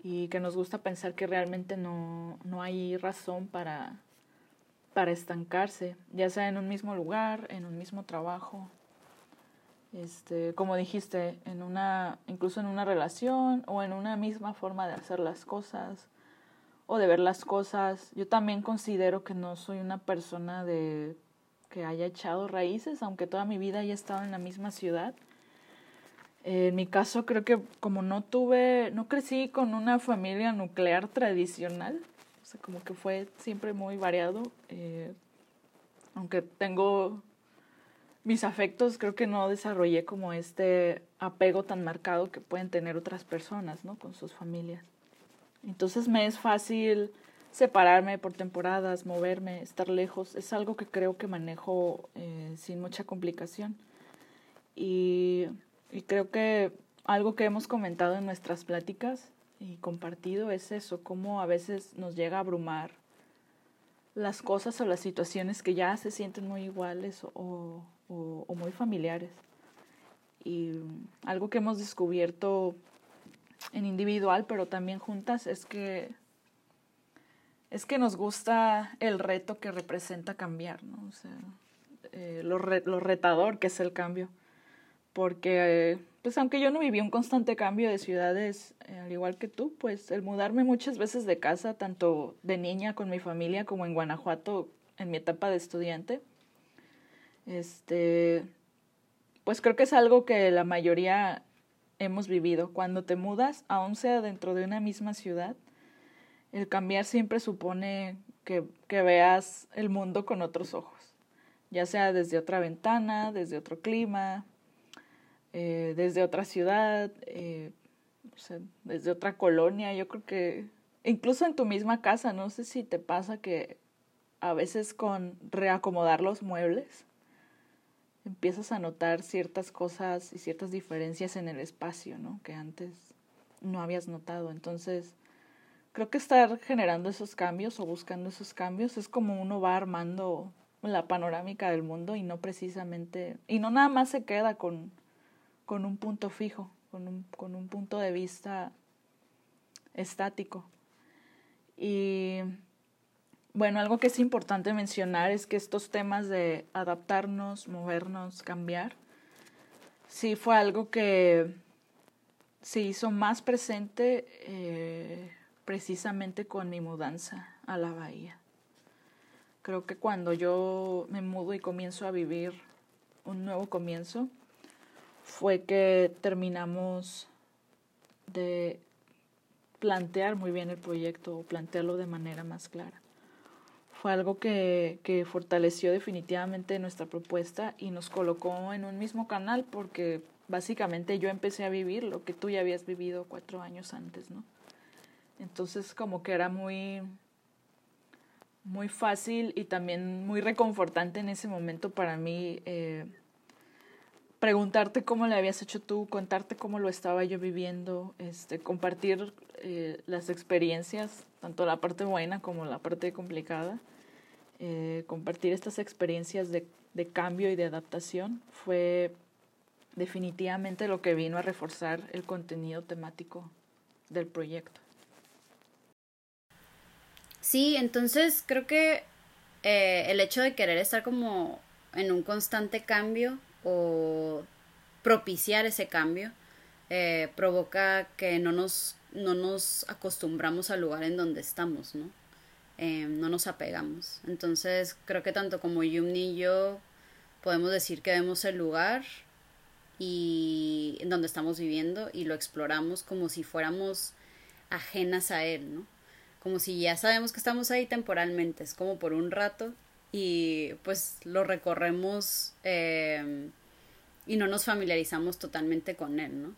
Y que nos gusta pensar que realmente no, no hay razón para, para estancarse, ya sea en un mismo lugar, en un mismo trabajo, este, como dijiste, en una, incluso en una relación o en una misma forma de hacer las cosas o de ver las cosas. Yo también considero que no soy una persona de que haya echado raíces, aunque toda mi vida haya estado en la misma ciudad. En mi caso creo que como no tuve, no crecí con una familia nuclear tradicional, o sea, como que fue siempre muy variado, eh, aunque tengo mis afectos, creo que no desarrollé como este apego tan marcado que pueden tener otras personas, ¿no? Con sus familias. Entonces me es fácil separarme por temporadas, moverme, estar lejos. Es algo que creo que manejo eh, sin mucha complicación. Y y creo que algo que hemos comentado en nuestras pláticas y compartido es eso, cómo a veces nos llega a abrumar las cosas o las situaciones que ya se sienten muy iguales o, o, muy familiares. Y algo que hemos descubierto en individual, pero también juntas, es que es que nos gusta el reto que representa cambiar, ¿no? O sea, eh, lo, re, lo retador que es el cambio porque pues aunque yo no viví un constante cambio de ciudades, eh, al igual que tú, pues el mudarme muchas veces de casa, tanto de niña con mi familia como en Guanajuato en mi etapa de estudiante, este, pues creo que es algo que la mayoría hemos vivido. Cuando te mudas, aun sea dentro de una misma ciudad, el cambiar siempre supone que, que veas el mundo con otros ojos, ya sea desde otra ventana, desde otro clima, eh, desde otra ciudad, eh, o sea, desde otra colonia. Yo creo que incluso en tu misma casa, no sé si te pasa que a veces con reacomodar los muebles empiezas a notar ciertas cosas y ciertas diferencias en el espacio, ¿no? Que antes no habías notado. Entonces, creo que estar generando esos cambios o buscando esos cambios es como uno va armando la panorámica del mundo y no precisamente, y no nada más se queda con con un punto fijo, con un, con un punto de vista estático. Y bueno, algo que es importante mencionar es que estos temas de adaptarnos, movernos, cambiar, sí fue algo que se hizo más presente eh, precisamente con mi mudanza a la bahía. Creo que cuando yo me mudo y comienzo a vivir un nuevo comienzo, fue que terminamos de plantear muy bien el proyecto o plantearlo de manera más clara. Fue algo que, que fortaleció definitivamente nuestra propuesta y nos colocó en un mismo canal porque básicamente yo empecé a vivir lo que tú ya habías vivido cuatro años antes, ¿no? Entonces como que era muy, muy fácil y también muy reconfortante en ese momento para mí eh, preguntarte cómo le habías hecho tú, contarte cómo lo estaba yo viviendo, este, compartir eh, las experiencias, tanto la parte buena como la parte complicada, eh, compartir estas experiencias de, de cambio y de adaptación fue definitivamente lo que vino a reforzar el contenido temático del proyecto. Sí, entonces creo que eh, el hecho de querer estar como en un constante cambio o propiciar ese cambio eh, provoca que no nos, no nos acostumbramos al lugar en donde estamos, ¿no? em, no nos apegamos. Entonces creo que tanto como Yumni y yo podemos decir que vemos el lugar y en donde estamos viviendo y lo exploramos como si fuéramos ajenas a él, ¿no? Como si ya sabemos que estamos ahí temporalmente, es como por un rato y pues lo recorremos em, y no nos familiarizamos totalmente con él, ¿no?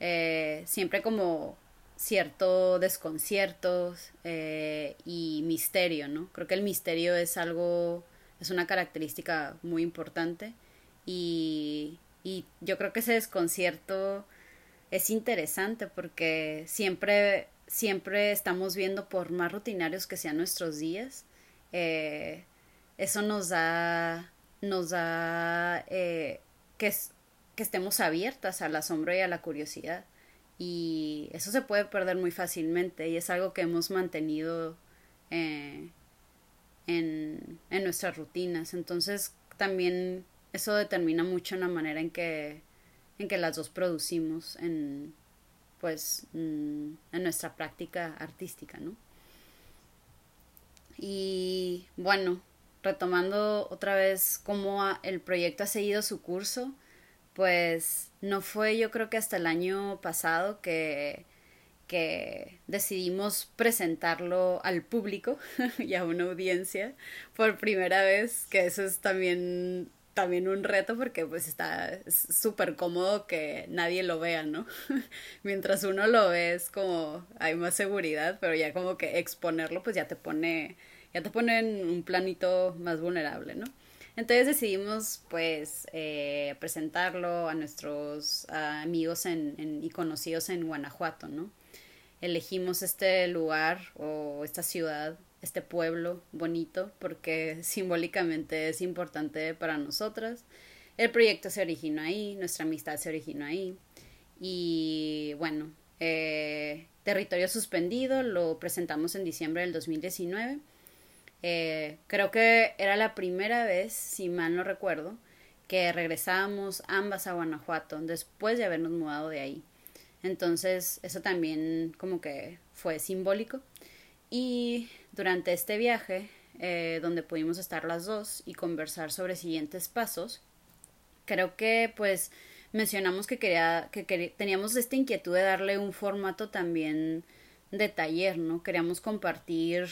Eh, siempre como cierto desconcierto eh, y misterio, ¿no? Creo que el misterio es algo, es una característica muy importante y, y yo creo que ese desconcierto es interesante porque siempre, siempre estamos viendo por más rutinarios que sean nuestros días, eh, eso nos da, nos da eh, que, estemos abiertas al asombro y a la curiosidad y eso se puede perder muy fácilmente y es algo que hemos mantenido eh, en, nuestras rutinas. Entonces también eso determina mucho la manera en que, las dos producimos en, pues, mm, nuestra práctica artística. Y bueno, retomando otra vez cómo el proyecto ha seguido su curso, pues no fue yo creo que hasta el año pasado que, que decidimos presentarlo al público y a una audiencia por primera vez, que eso es también también un reto porque pues está súper cómodo que nadie lo vea, ¿no? Mientras uno lo ve es como hay más seguridad, pero ya como que exponerlo pues ya te pone ya te pone en un planito más vulnerable, ¿no? Entonces decidimos pues eh, presentarlo a nuestros amigos y conocidos en Guanajuato, ¿no? Elegimos este lugar o esta ciudad, este pueblo bonito, porque simbólicamente es importante para nosotras. El proyecto se originó ahí, nuestra amistad se originó ahí. Y bueno, eh, Territorio Suspendido lo presentamos en diciembre del 2019 eh, creo que era la primera vez, si mal no recuerdo, que regresábamos ambas a Guanajuato después de habernos mudado de ahí. Entonces, eso también como que fue simbólico. Y durante este viaje, eh, donde pudimos estar las dos y conversar sobre siguientes pasos, creo que pues mencionamos que quería que teníamos esta inquietud de darle un formato también de taller, ¿no? Queríamos compartir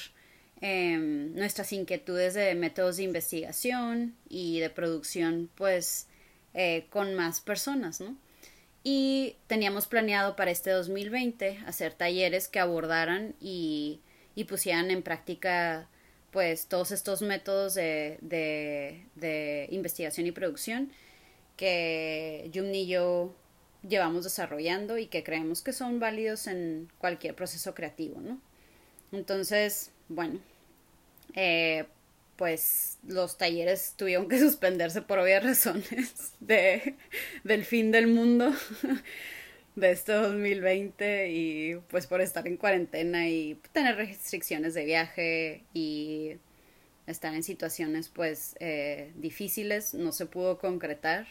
Em, nuestras inquietudes de métodos de investigación y de producción pues eh, con más personas, ¿no? Y teníamos planeado para este 2020 hacer talleres que abordaran y, y pusieran en práctica pues todos estos métodos de, de, de investigación y producción que Jumni y yo llevamos desarrollando y que creemos que son válidos en cualquier proceso creativo, ¿no? Entonces, bueno, eh, pues los talleres tuvieron que suspenderse por obvias razones de, del fin del mundo de este 2020 y pues por estar en cuarentena y tener restricciones de viaje y estar en situaciones pues eh, difíciles no se pudo concretar.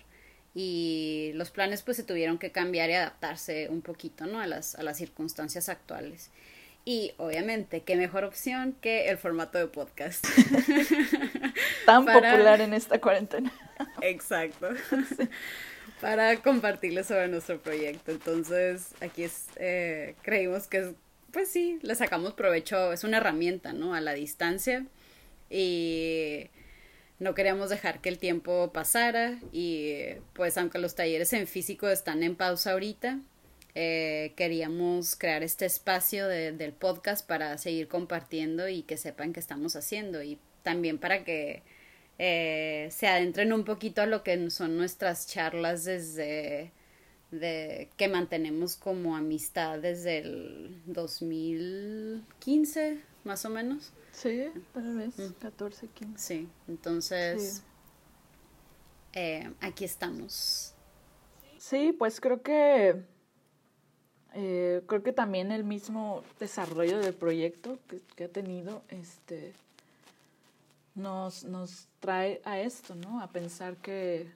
Y los planes pues se tuvieron que cambiar y adaptarse un poquito no a las, a las circunstancias actuales y obviamente, qué mejor opción que el formato de podcast. Tan popular en esta cuarentena. Exacto. Para compartirles sobre nuestro proyecto. Entonces, aquí es, eh, creímos que es, pues sí, le sacamos provecho, es una herramienta, ¿no? A la distancia. Y no queríamos dejar que el tiempo pasara. Y pues, aunque los talleres en físico están en pausa ahorita, eh, queríamos crear este espacio del podcast para seguir compartiendo y que sepan que estamos haciendo y también para que eh, se adentren un poquito a lo que son nuestras charlas desde de que mantenemos como amistad desde el 2015 más o menos. Sí tal vez 14 15 sí entonces eh, aquí estamos. Sí pues creo que eh, creo que también el mismo desarrollo del proyecto que, ha tenido este, nos, nos trae a esto, ¿no? A pensar que,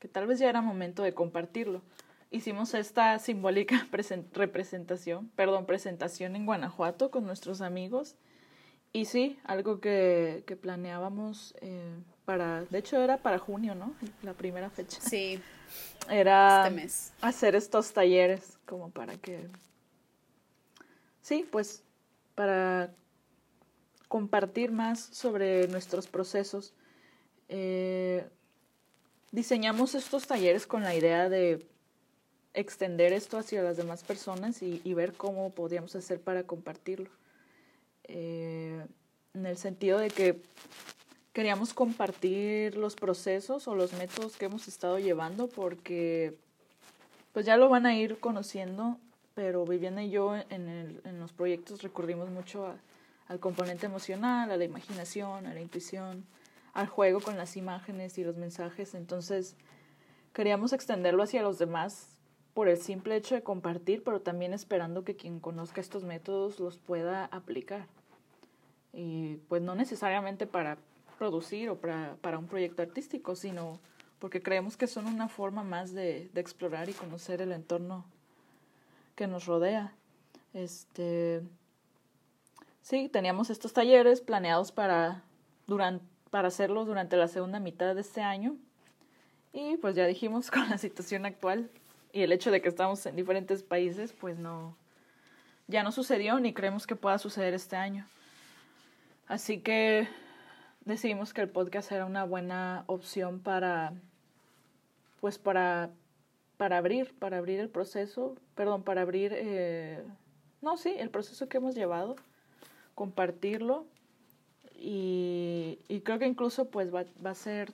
que tal vez ya era momento de compartirlo. Hicimos esta simbólica representación, perdón, presentación en Guanajuato con nuestros amigos y sí, algo que, que planeábamos eh, para, de hecho era para junio, ¿no? La primera fecha. Sí. Era este mes. hacer estos talleres como para que, sí, pues para compartir más sobre nuestros procesos. Eh, diseñamos estos talleres con la idea de extender esto hacia las demás personas y, ver cómo podríamos hacer para compartirlo. Eh, en el sentido de que queríamos compartir los procesos o los métodos que hemos estado llevando porque pues ya lo van a ir conociendo, pero Viviana y yo en, el, en los proyectos recurrimos mucho al componente emocional, a la imaginación, a la intuición, al juego con las imágenes y los mensajes. Entonces queríamos extenderlo hacia los demás por el simple hecho de compartir, pero también esperando que quien conozca estos métodos los pueda aplicar. Y pues no necesariamente para producir o para, para un proyecto artístico, sino porque creemos que son una forma más de, de explorar y conocer el entorno que nos rodea. Este, sí, teníamos estos talleres planeados para, durante, para hacerlos durante la segunda mitad de este año. Y pues ya dijimos, con la situación actual y el hecho de que estamos en diferentes países, pues no, ya no sucedió ni creemos que pueda suceder este año. Así que decidimos que el podcast era una buena opción para, pues para, para abrir, para abrir el proceso, perdón, para abrir, eh, no, sí, el proceso que hemos llevado, compartirlo y, y creo que incluso pues va, va a ser,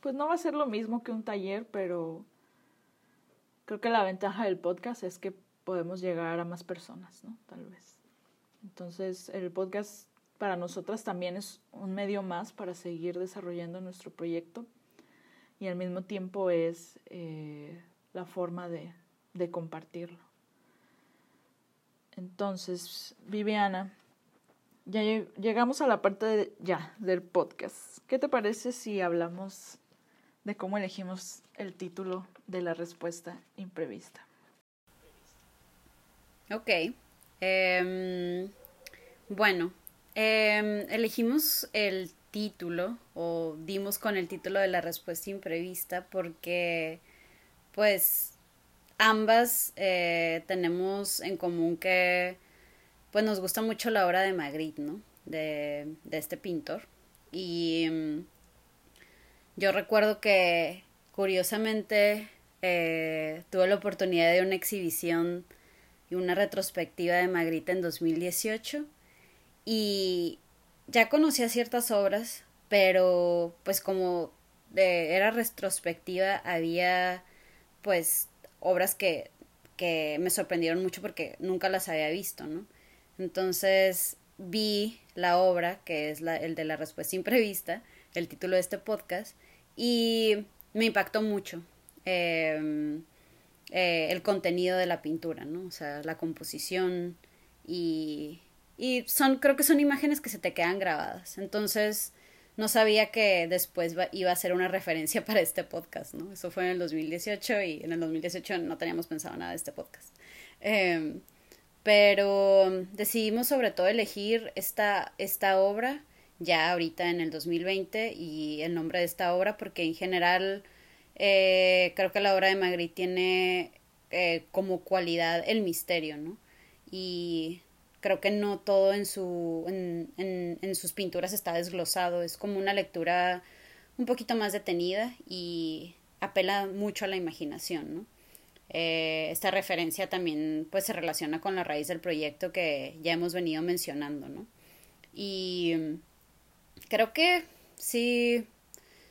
pues no va a ser lo mismo que un taller, pero creo que la ventaja del podcast es que podemos llegar a más personas, ¿no? Tal vez. Entonces, el podcast para nosotras también es un medio más para seguir desarrollando nuestro proyecto y al mismo tiempo es eh, la forma de, de compartirlo. Entonces, Viviana, ya llegamos a la parte de, ya del podcast. ¿Qué te parece si hablamos de cómo elegimos el título de la respuesta imprevista. Ok. Em, bueno, em, elegimos el título o dimos con el título de la respuesta imprevista porque pues ambas eh, tenemos en común que pues nos gusta mucho la obra de Magritte, ¿no? De, este pintor. Y em, yo recuerdo que curiosamente eh, tuve la oportunidad de una exhibición y una retrospectiva de Magritte en 2018 y ya conocía ciertas obras, pero pues como de, era retrospectiva había pues obras que, que me sorprendieron mucho porque nunca las había visto, ¿no? Entonces vi la obra, que es la, el de la respuesta imprevista, el título de este podcast, y me impactó mucho em, eh, el contenido de la pintura, ¿no? O sea, la composición y, y son, creo que son imágenes que se te quedan grabadas. Entonces, no sabía que después iba a ser una referencia para este podcast, ¿no? Eso fue en el 2018 y en el 2018 no teníamos pensado nada de este podcast. Em, pero decidimos sobre todo elegir esta, esta obra ya ahorita en el 2020 y el nombre de esta obra porque en general eh, creo que la obra de Magritte tiene eh, como cualidad el misterio, ¿no? Y creo que no todo en, su, en, en, en sus pinturas está desglosado, es como una lectura un poquito más detenida y apela mucho a la imaginación, ¿no? Eh, esta referencia también pues se relaciona con la raíz del proyecto que ya hemos venido mencionando, ¿no? Y creo que sí,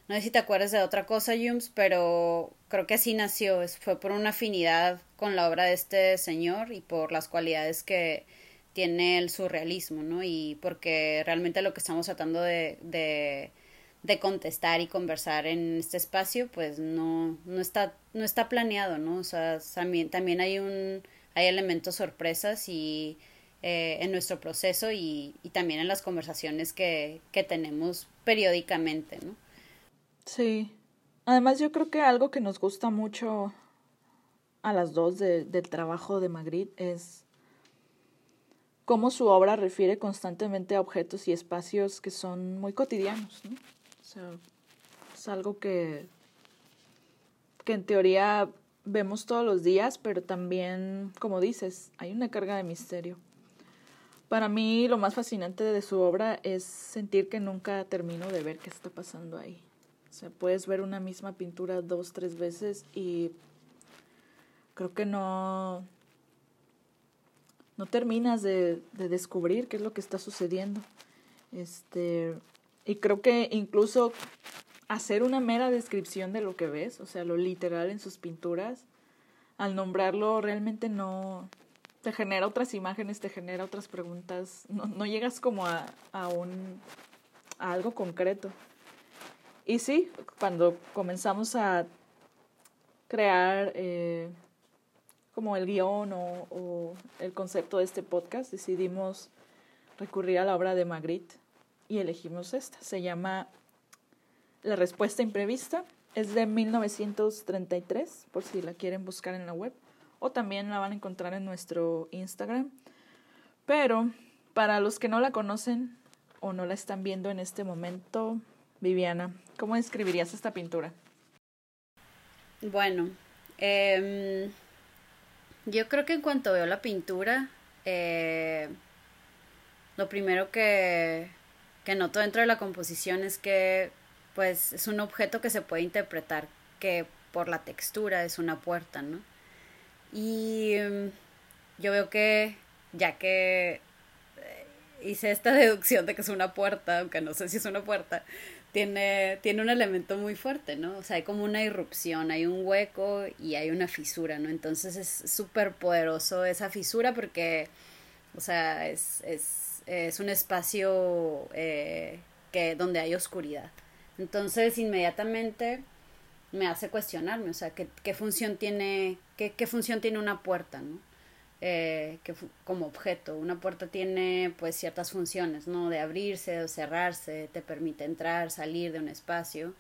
no sé si te acuerdas de otra cosa, Jums, pero creo que así nació, fue por una afinidad con la obra de este señor y por las cualidades que tiene el surrealismo, ¿no? Y porque realmente lo que estamos tratando de, de, contestar y conversar en este espacio, pues no, no está, no está planeado, ¿no? O sea, también, también hay un, hay elementos sorpresas y eh, en nuestro proceso y, y, también en las conversaciones que, que tenemos periódicamente, ¿no? Sí. Además yo creo que algo que nos gusta mucho a las dos de, del trabajo de Magritte es cómo su obra refiere constantemente a objetos y espacios que son muy cotidianos, ¿no? O sea, es algo que, que en teoría vemos todos los días, pero también, como dices, hay una carga de misterio. Para mí lo más fascinante de su obra es sentir que nunca termino de ver qué está pasando ahí. O sea, puedes ver una misma pintura dos, tres veces y creo que no, no terminas de, de descubrir qué es lo que está sucediendo. Este, y creo que incluso hacer una mera descripción de lo que ves, o sea, lo literal en sus pinturas, al nombrarlo realmente no te genera otras imágenes, te genera otras preguntas, no, no llegas como a, a un a algo concreto. Y sí, cuando comenzamos a crear eh, como el guion o, o, el concepto de este podcast, decidimos recurrir a la obra de Magritte y elegimos esta. Se llama La respuesta imprevista. Es de 1933, por si la quieren buscar en la web. O también la van a encontrar en nuestro Instagram. Pero para los que no la conocen o no la están viendo en este momento, Viviana, ¿cómo describirías esta pintura? Bueno, eh, yo creo que en cuanto veo la pintura, eh, lo primero que, que noto dentro de la composición es que pues es un objeto que se puede interpretar que por la textura es una puerta, ¿no? Y um, yo veo que ya que eh, hice esta deducción de que es una puerta, aunque no sé si es una puerta, tiene, tiene un elemento muy fuerte, ¿no? O sea, hay como una irrupción, hay un hueco y hay una fisura, ¿no? Entonces es súper poderoso esa fisura porque, o sea, es, es, es un espacio eh, que, donde hay oscuridad. Entonces, inmediatamente me hace cuestionarme, o sea, ¿qué, qué función tiene, qué, qué función tiene una puerta, ¿no? Eh, que como objeto. Una puerta tiene pues ciertas funciones, ¿no? De abrirse o cerrarse, te permite entrar, salir de un espacio.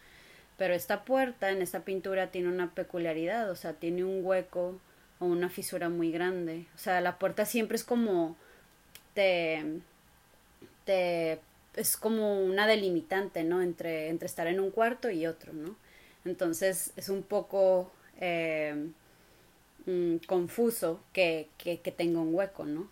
Pero esta puerta en esta pintura tiene una peculiaridad, o sea, tiene un hueco o una fisura muy grande. O sea, la puerta siempre es como te, te es como una delimitante, ¿no? Entre, entre estar en un cuarto y otro, ¿no? Entonces es un poco eh, mm, confuso que, que, tenga un hueco, ¿no?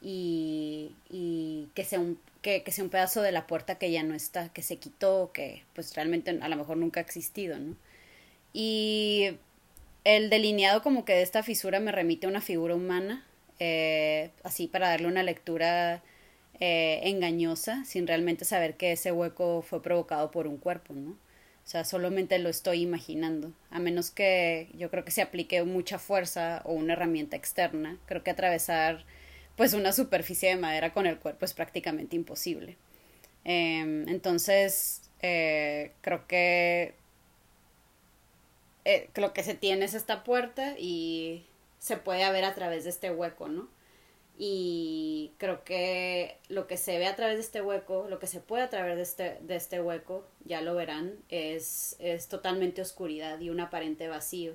Y, y que, sea un, que, que, sea un pedazo de la puerta que ya no está, que se quitó, que pues realmente a lo mejor nunca ha existido, ¿no? Y el delineado como que de esta fisura me remite a una figura humana, eh, así para darle una lectura eh, engañosa, sin realmente saber que ese hueco fue provocado por un cuerpo, ¿no? O sea, solamente lo estoy imaginando. A menos que yo creo que se aplique mucha fuerza o una herramienta externa. Creo que atravesar pues una superficie de madera con el cuerpo es prácticamente imposible. Eh, entonces, eh, creo que eh, lo que se tiene es esta puerta y se puede ver a través de este hueco, ¿no? Y creo que lo que se ve a través de este hueco, lo que se puede a través de este, de este hueco, ya lo verán, es, es totalmente oscuridad y un aparente vacío.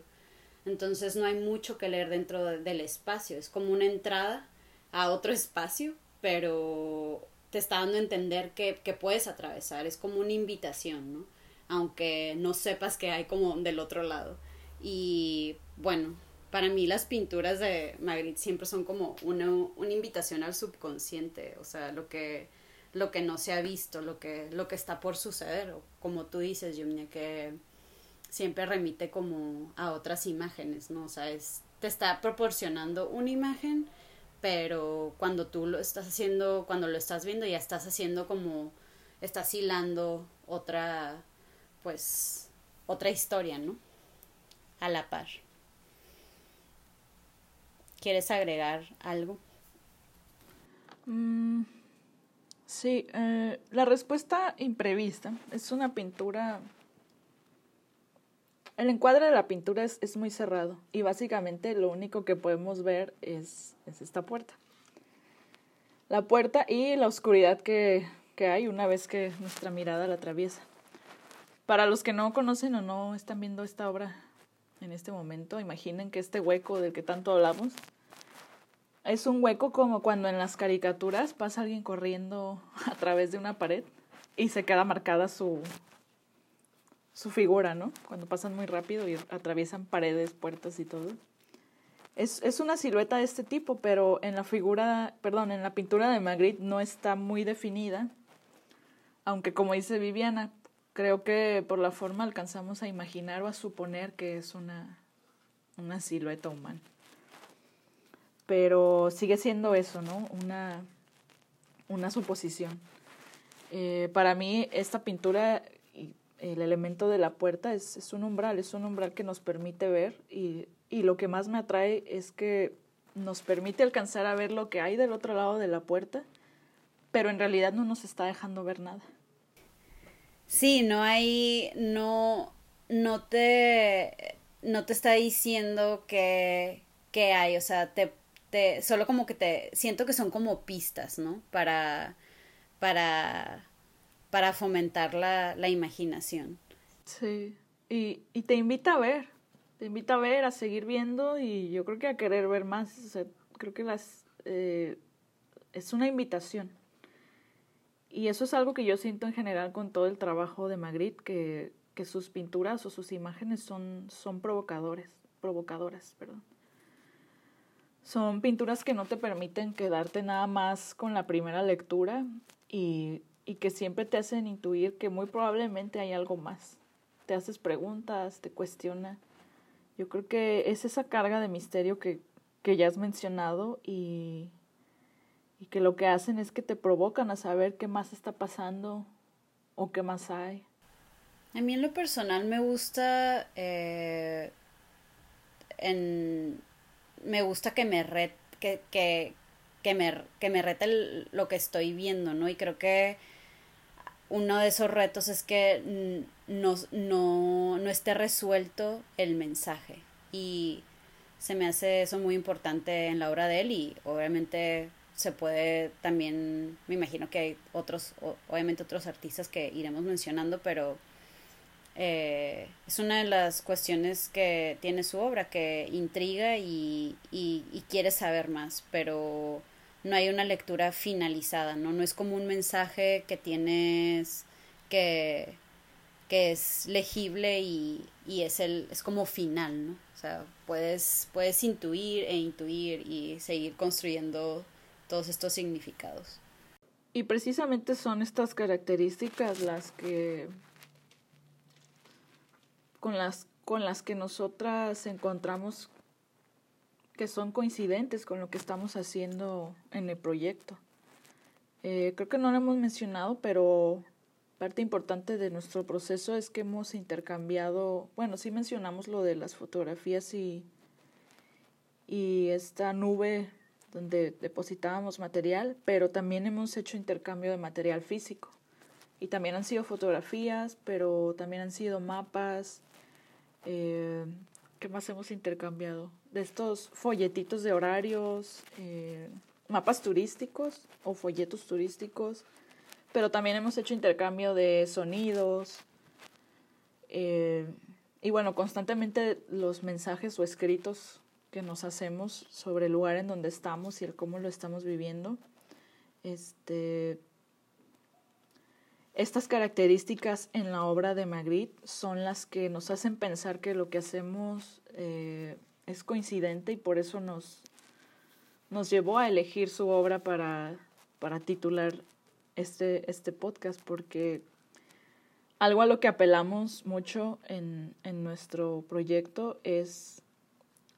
Entonces no hay mucho que leer dentro de, del espacio, es como una entrada a otro espacio, pero te está dando a entender que, que puedes atravesar, es como una invitación, ¿no? Aunque no sepas que hay como del otro lado. Y bueno, para mí las pinturas de Magritte siempre son como una, una invitación al subconsciente, o sea, lo que, lo que no se ha visto, lo que, lo que está por suceder, o como tú dices, Yumnia, que siempre remite como a otras imágenes, ¿no? O sea, es, te está proporcionando una imagen, pero cuando tú lo estás haciendo, cuando lo estás viendo, ya estás haciendo como, estás hilando otra, pues, otra historia, ¿no? A la par. ¿Quieres agregar algo? Mm, sí, eh, la respuesta imprevista es una pintura... El encuadre de la pintura es, es, muy cerrado y básicamente lo único que podemos ver es, es esta puerta. La puerta y la oscuridad que, que hay una vez que nuestra mirada la atraviesa. Para los que no conocen o no están viendo esta obra en este momento, imaginen que este hueco del que tanto hablamos es un hueco como cuando en las caricaturas pasa alguien corriendo a través de una pared y se queda marcada su, su figura, ¿no? Cuando pasan muy rápido y atraviesan paredes, puertas y todo. Es, es una silueta de este tipo, pero en la figura, perdón, en la pintura de Magritte no está muy definida. Aunque como dice Viviana, creo que por la forma alcanzamos a imaginar o a suponer que es una, una silueta humana pero sigue siendo eso, ¿no? Una, una suposición. Eh, para mí esta pintura, el elemento de la puerta es, es, un umbral, es un umbral que nos permite ver y, y lo que más me atrae es que nos permite alcanzar a ver lo que hay del otro lado de la puerta, pero en realidad no nos está dejando ver nada. Sí, no hay, no, no te, no te está diciendo que, que hay, o sea, te te, solo como que te, siento que son como pistas, ¿no? Para, para, para fomentar la, la imaginación. Sí, y, y te invita a ver, te invita a ver, a seguir viendo y yo creo que a querer ver más, o sea, creo que las, eh, es una invitación. Y eso es algo que yo siento en general con todo el trabajo de Magritte, que, que sus pinturas o sus imágenes son, son provocadores, provocadoras, perdón. Son pinturas que no te permiten quedarte nada más con la primera lectura y, y que siempre te hacen intuir que muy probablemente hay algo más. Te haces preguntas, te cuestiona. Yo creo que es esa carga de misterio que, que ya has mencionado y, y que lo que hacen es que te provocan a saber qué más está pasando o qué más hay. A mí en lo personal me gusta eh, en me gusta que me ret, que, que, que me, que me rete lo que estoy viendo, ¿no? Y creo que uno de esos retos es que no, no, no esté resuelto el mensaje. Y se me hace eso muy importante en la obra de él y obviamente se puede también, me imagino que hay otros, obviamente otros artistas que iremos mencionando, pero eh, es una de las cuestiones que tiene su obra, que intriga y, y, quiere saber más, pero no hay una lectura finalizada, ¿no? No es como un mensaje que tienes que, que es legible y, y es, el, es como final, ¿no? O sea, puedes, puedes intuir e intuir y seguir construyendo todos estos significados. Y precisamente son estas características las que con las, con las que nosotras encontramos que son coincidentes con lo que estamos haciendo en el proyecto. Eh, creo que no lo hemos mencionado, pero parte importante de nuestro proceso es que hemos intercambiado, bueno, sí mencionamos lo de las fotografías y, y esta nube donde depositábamos material, pero también hemos hecho intercambio de material físico. Y también han sido fotografías, pero también han sido mapas, eh, ¿Qué más hemos intercambiado? De estos folletitos de horarios, eh, mapas turísticos o folletos turísticos, pero también hemos hecho intercambio de sonidos. Eh, y bueno, constantemente los mensajes o escritos nos hacemos sobre el lugar en donde estamos y el cómo lo estamos viviendo, este, estas características en la obra de Magritte son las que nos hacen pensar que lo que hacemos eh, es coincidente y por eso nos, nos llevó a elegir su obra para, para titular este, este podcast, porque algo a lo que apelamos mucho en, en nuestro proyecto es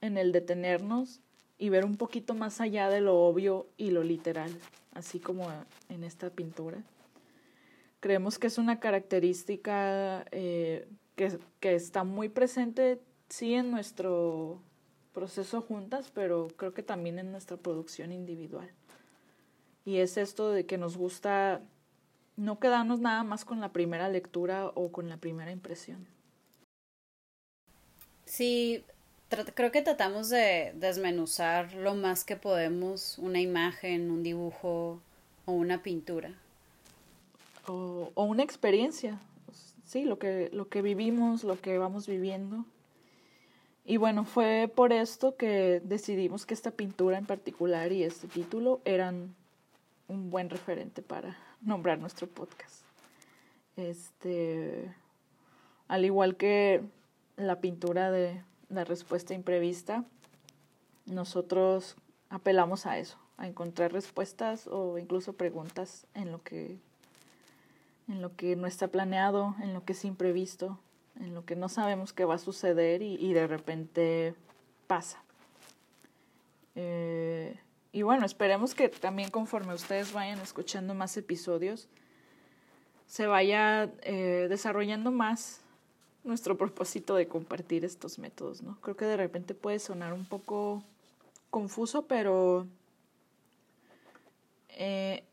en el detenernos y ver un poquito más allá de lo obvio y lo literal, así como en esta pintura. Creemos que es una característica eh, que, que está muy presente, sí, en nuestro proceso juntas, pero creo que también en nuestra producción individual. Y es esto de que nos gusta no quedarnos nada más con la primera lectura o con la primera impresión. Sí, creo que tratamos de desmenuzar lo más que podemos una imagen, un dibujo o una pintura o, una experiencia, sí, lo que, lo que vivimos, lo que vamos viviendo. y bueno, fue por esto que decidimos que esta pintura en particular y este título eran un buen referente para nombrar nuestro podcast. Este, al igual que la pintura de la respuesta imprevista, nosotros apelamos a eso, a encontrar respuestas o incluso preguntas en lo que en lo que no está planeado, en lo que es imprevisto, en lo que no sabemos qué va a suceder y, de repente pasa. Eh, y bueno, esperemos que también conforme ustedes vayan escuchando más episodios, se vaya eh, desarrollando más nuestro propósito de compartir estos métodos, ¿no? Creo que de repente puede sonar un poco confuso, pero eh,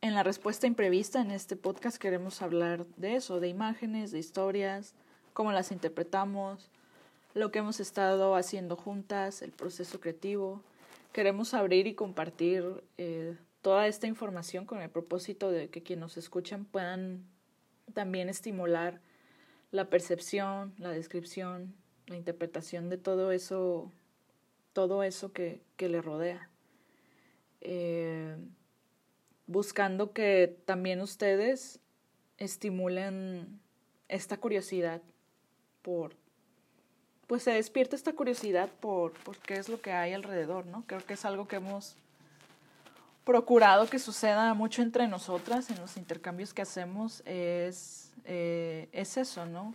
en la respuesta imprevista en este podcast queremos hablar de eso, de imágenes, de historias, cómo las interpretamos, lo que hemos estado haciendo juntas, el proceso creativo. Queremos abrir y compartir eh, toda esta información con el propósito de que quienes nos escuchan puedan también estimular la percepción, la descripción, la interpretación de todo eso, todo eso que, que le rodea. Eh, buscando que también ustedes estimulen esta curiosidad por, pues se despierta esta curiosidad por, por qué es lo que hay alrededor, ¿no? Creo que es algo que hemos procurado que suceda mucho entre nosotras en los intercambios que hacemos, es, eh, es eso, ¿no?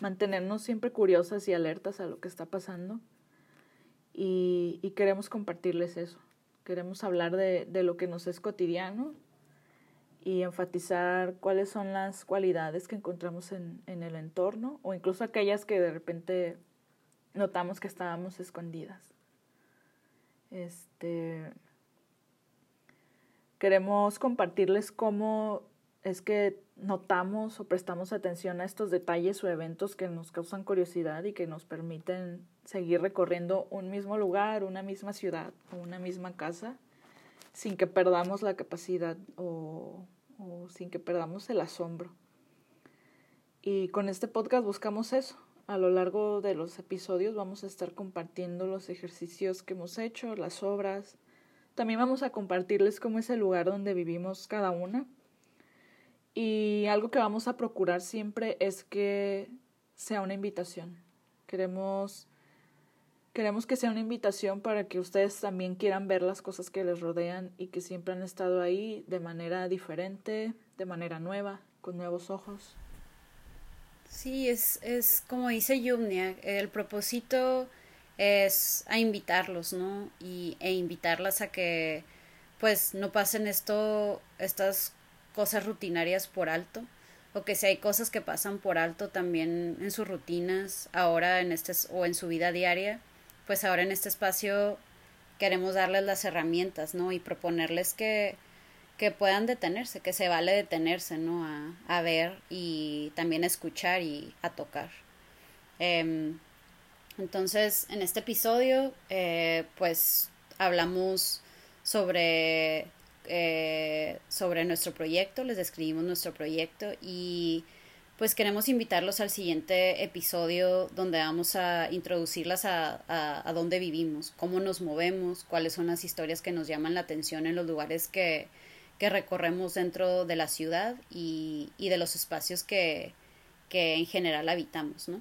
Mantenernos siempre curiosas y alertas a lo que está pasando y, y queremos compartirles eso. Queremos hablar de, de lo que nos es cotidiano y enfatizar cuáles son las cualidades que encontramos en, en el entorno o incluso aquellas que de repente notamos que estábamos escondidas. Este, queremos compartirles cómo es que notamos o prestamos atención a estos detalles o eventos que nos causan curiosidad y que nos permiten seguir recorriendo un mismo lugar, una misma ciudad o una misma casa sin que perdamos la capacidad o, o sin que perdamos el asombro. Y con este podcast buscamos eso. A lo largo de los episodios vamos a estar compartiendo los ejercicios que hemos hecho, las obras. También vamos a compartirles cómo es el lugar donde vivimos cada una. Y algo que vamos a procurar siempre es que sea una invitación. Queremos Queremos que sea una invitación para que ustedes también quieran ver las cosas que les rodean y que siempre han estado ahí de manera diferente, de manera nueva, con nuevos ojos. Sí, es, es como dice Yumnia, el propósito es a invitarlos, ¿no? Y, e invitarlas a que pues no pasen esto, estas cosas rutinarias por alto, o que si hay cosas que pasan por alto también en sus rutinas, ahora en este o en su vida diaria, pues ahora en este espacio queremos darles las herramientas, ¿no? Y proponerles que, que puedan detenerse, que se vale detenerse, ¿no? A, a ver y también escuchar y a tocar. Em, entonces, en este episodio, eh, pues hablamos sobre, eh, sobre nuestro proyecto, les describimos nuestro proyecto y pues queremos invitarlos al siguiente episodio donde vamos a introducirlas a, a, dónde vivimos, cómo nos movemos, cuáles son las historias que nos llaman la atención en los lugares que, que recorremos dentro de la ciudad y, y de los espacios que, que, en general habitamos, ¿no?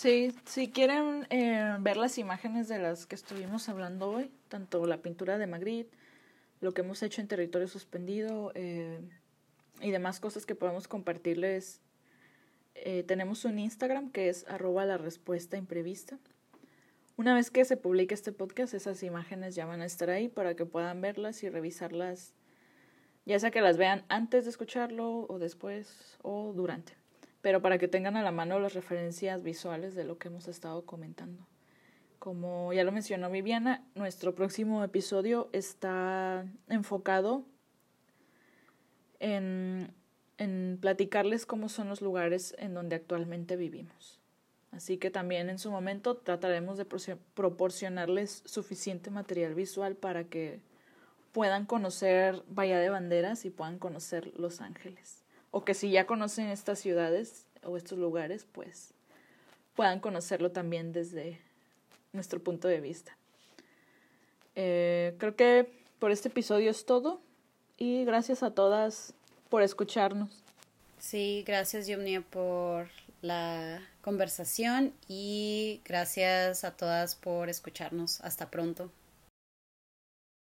Sí, si quieren eh, ver las imágenes de las que estuvimos hablando hoy, tanto la pintura de Magritte, lo que hemos hecho en territorio suspendido, eh, y demás cosas que podemos compartirles. Eh, tenemos un Instagram que es arroba la respuesta imprevista. Una vez que se publique este podcast, esas imágenes ya van a estar ahí para que puedan verlas y revisarlas, ya sea que las vean antes de escucharlo o después o durante, pero para que tengan a la mano las referencias visuales de lo que hemos estado comentando. Como ya lo mencionó Viviana, nuestro próximo episodio está enfocado en, en platicarles cómo son los lugares en donde actualmente vivimos. Así que también en su momento trataremos de proporcionarles suficiente material visual para que puedan conocer Bahía de Banderas y puedan conocer Los Ángeles. O que si ya conocen estas ciudades o estos lugares, pues puedan conocerlo también desde nuestro punto de vista. Eh, creo que por este episodio es todo y gracias a todas por escucharnos. Sí, gracias Yomnia por la conversación y gracias a todas por escucharnos. Hasta pronto.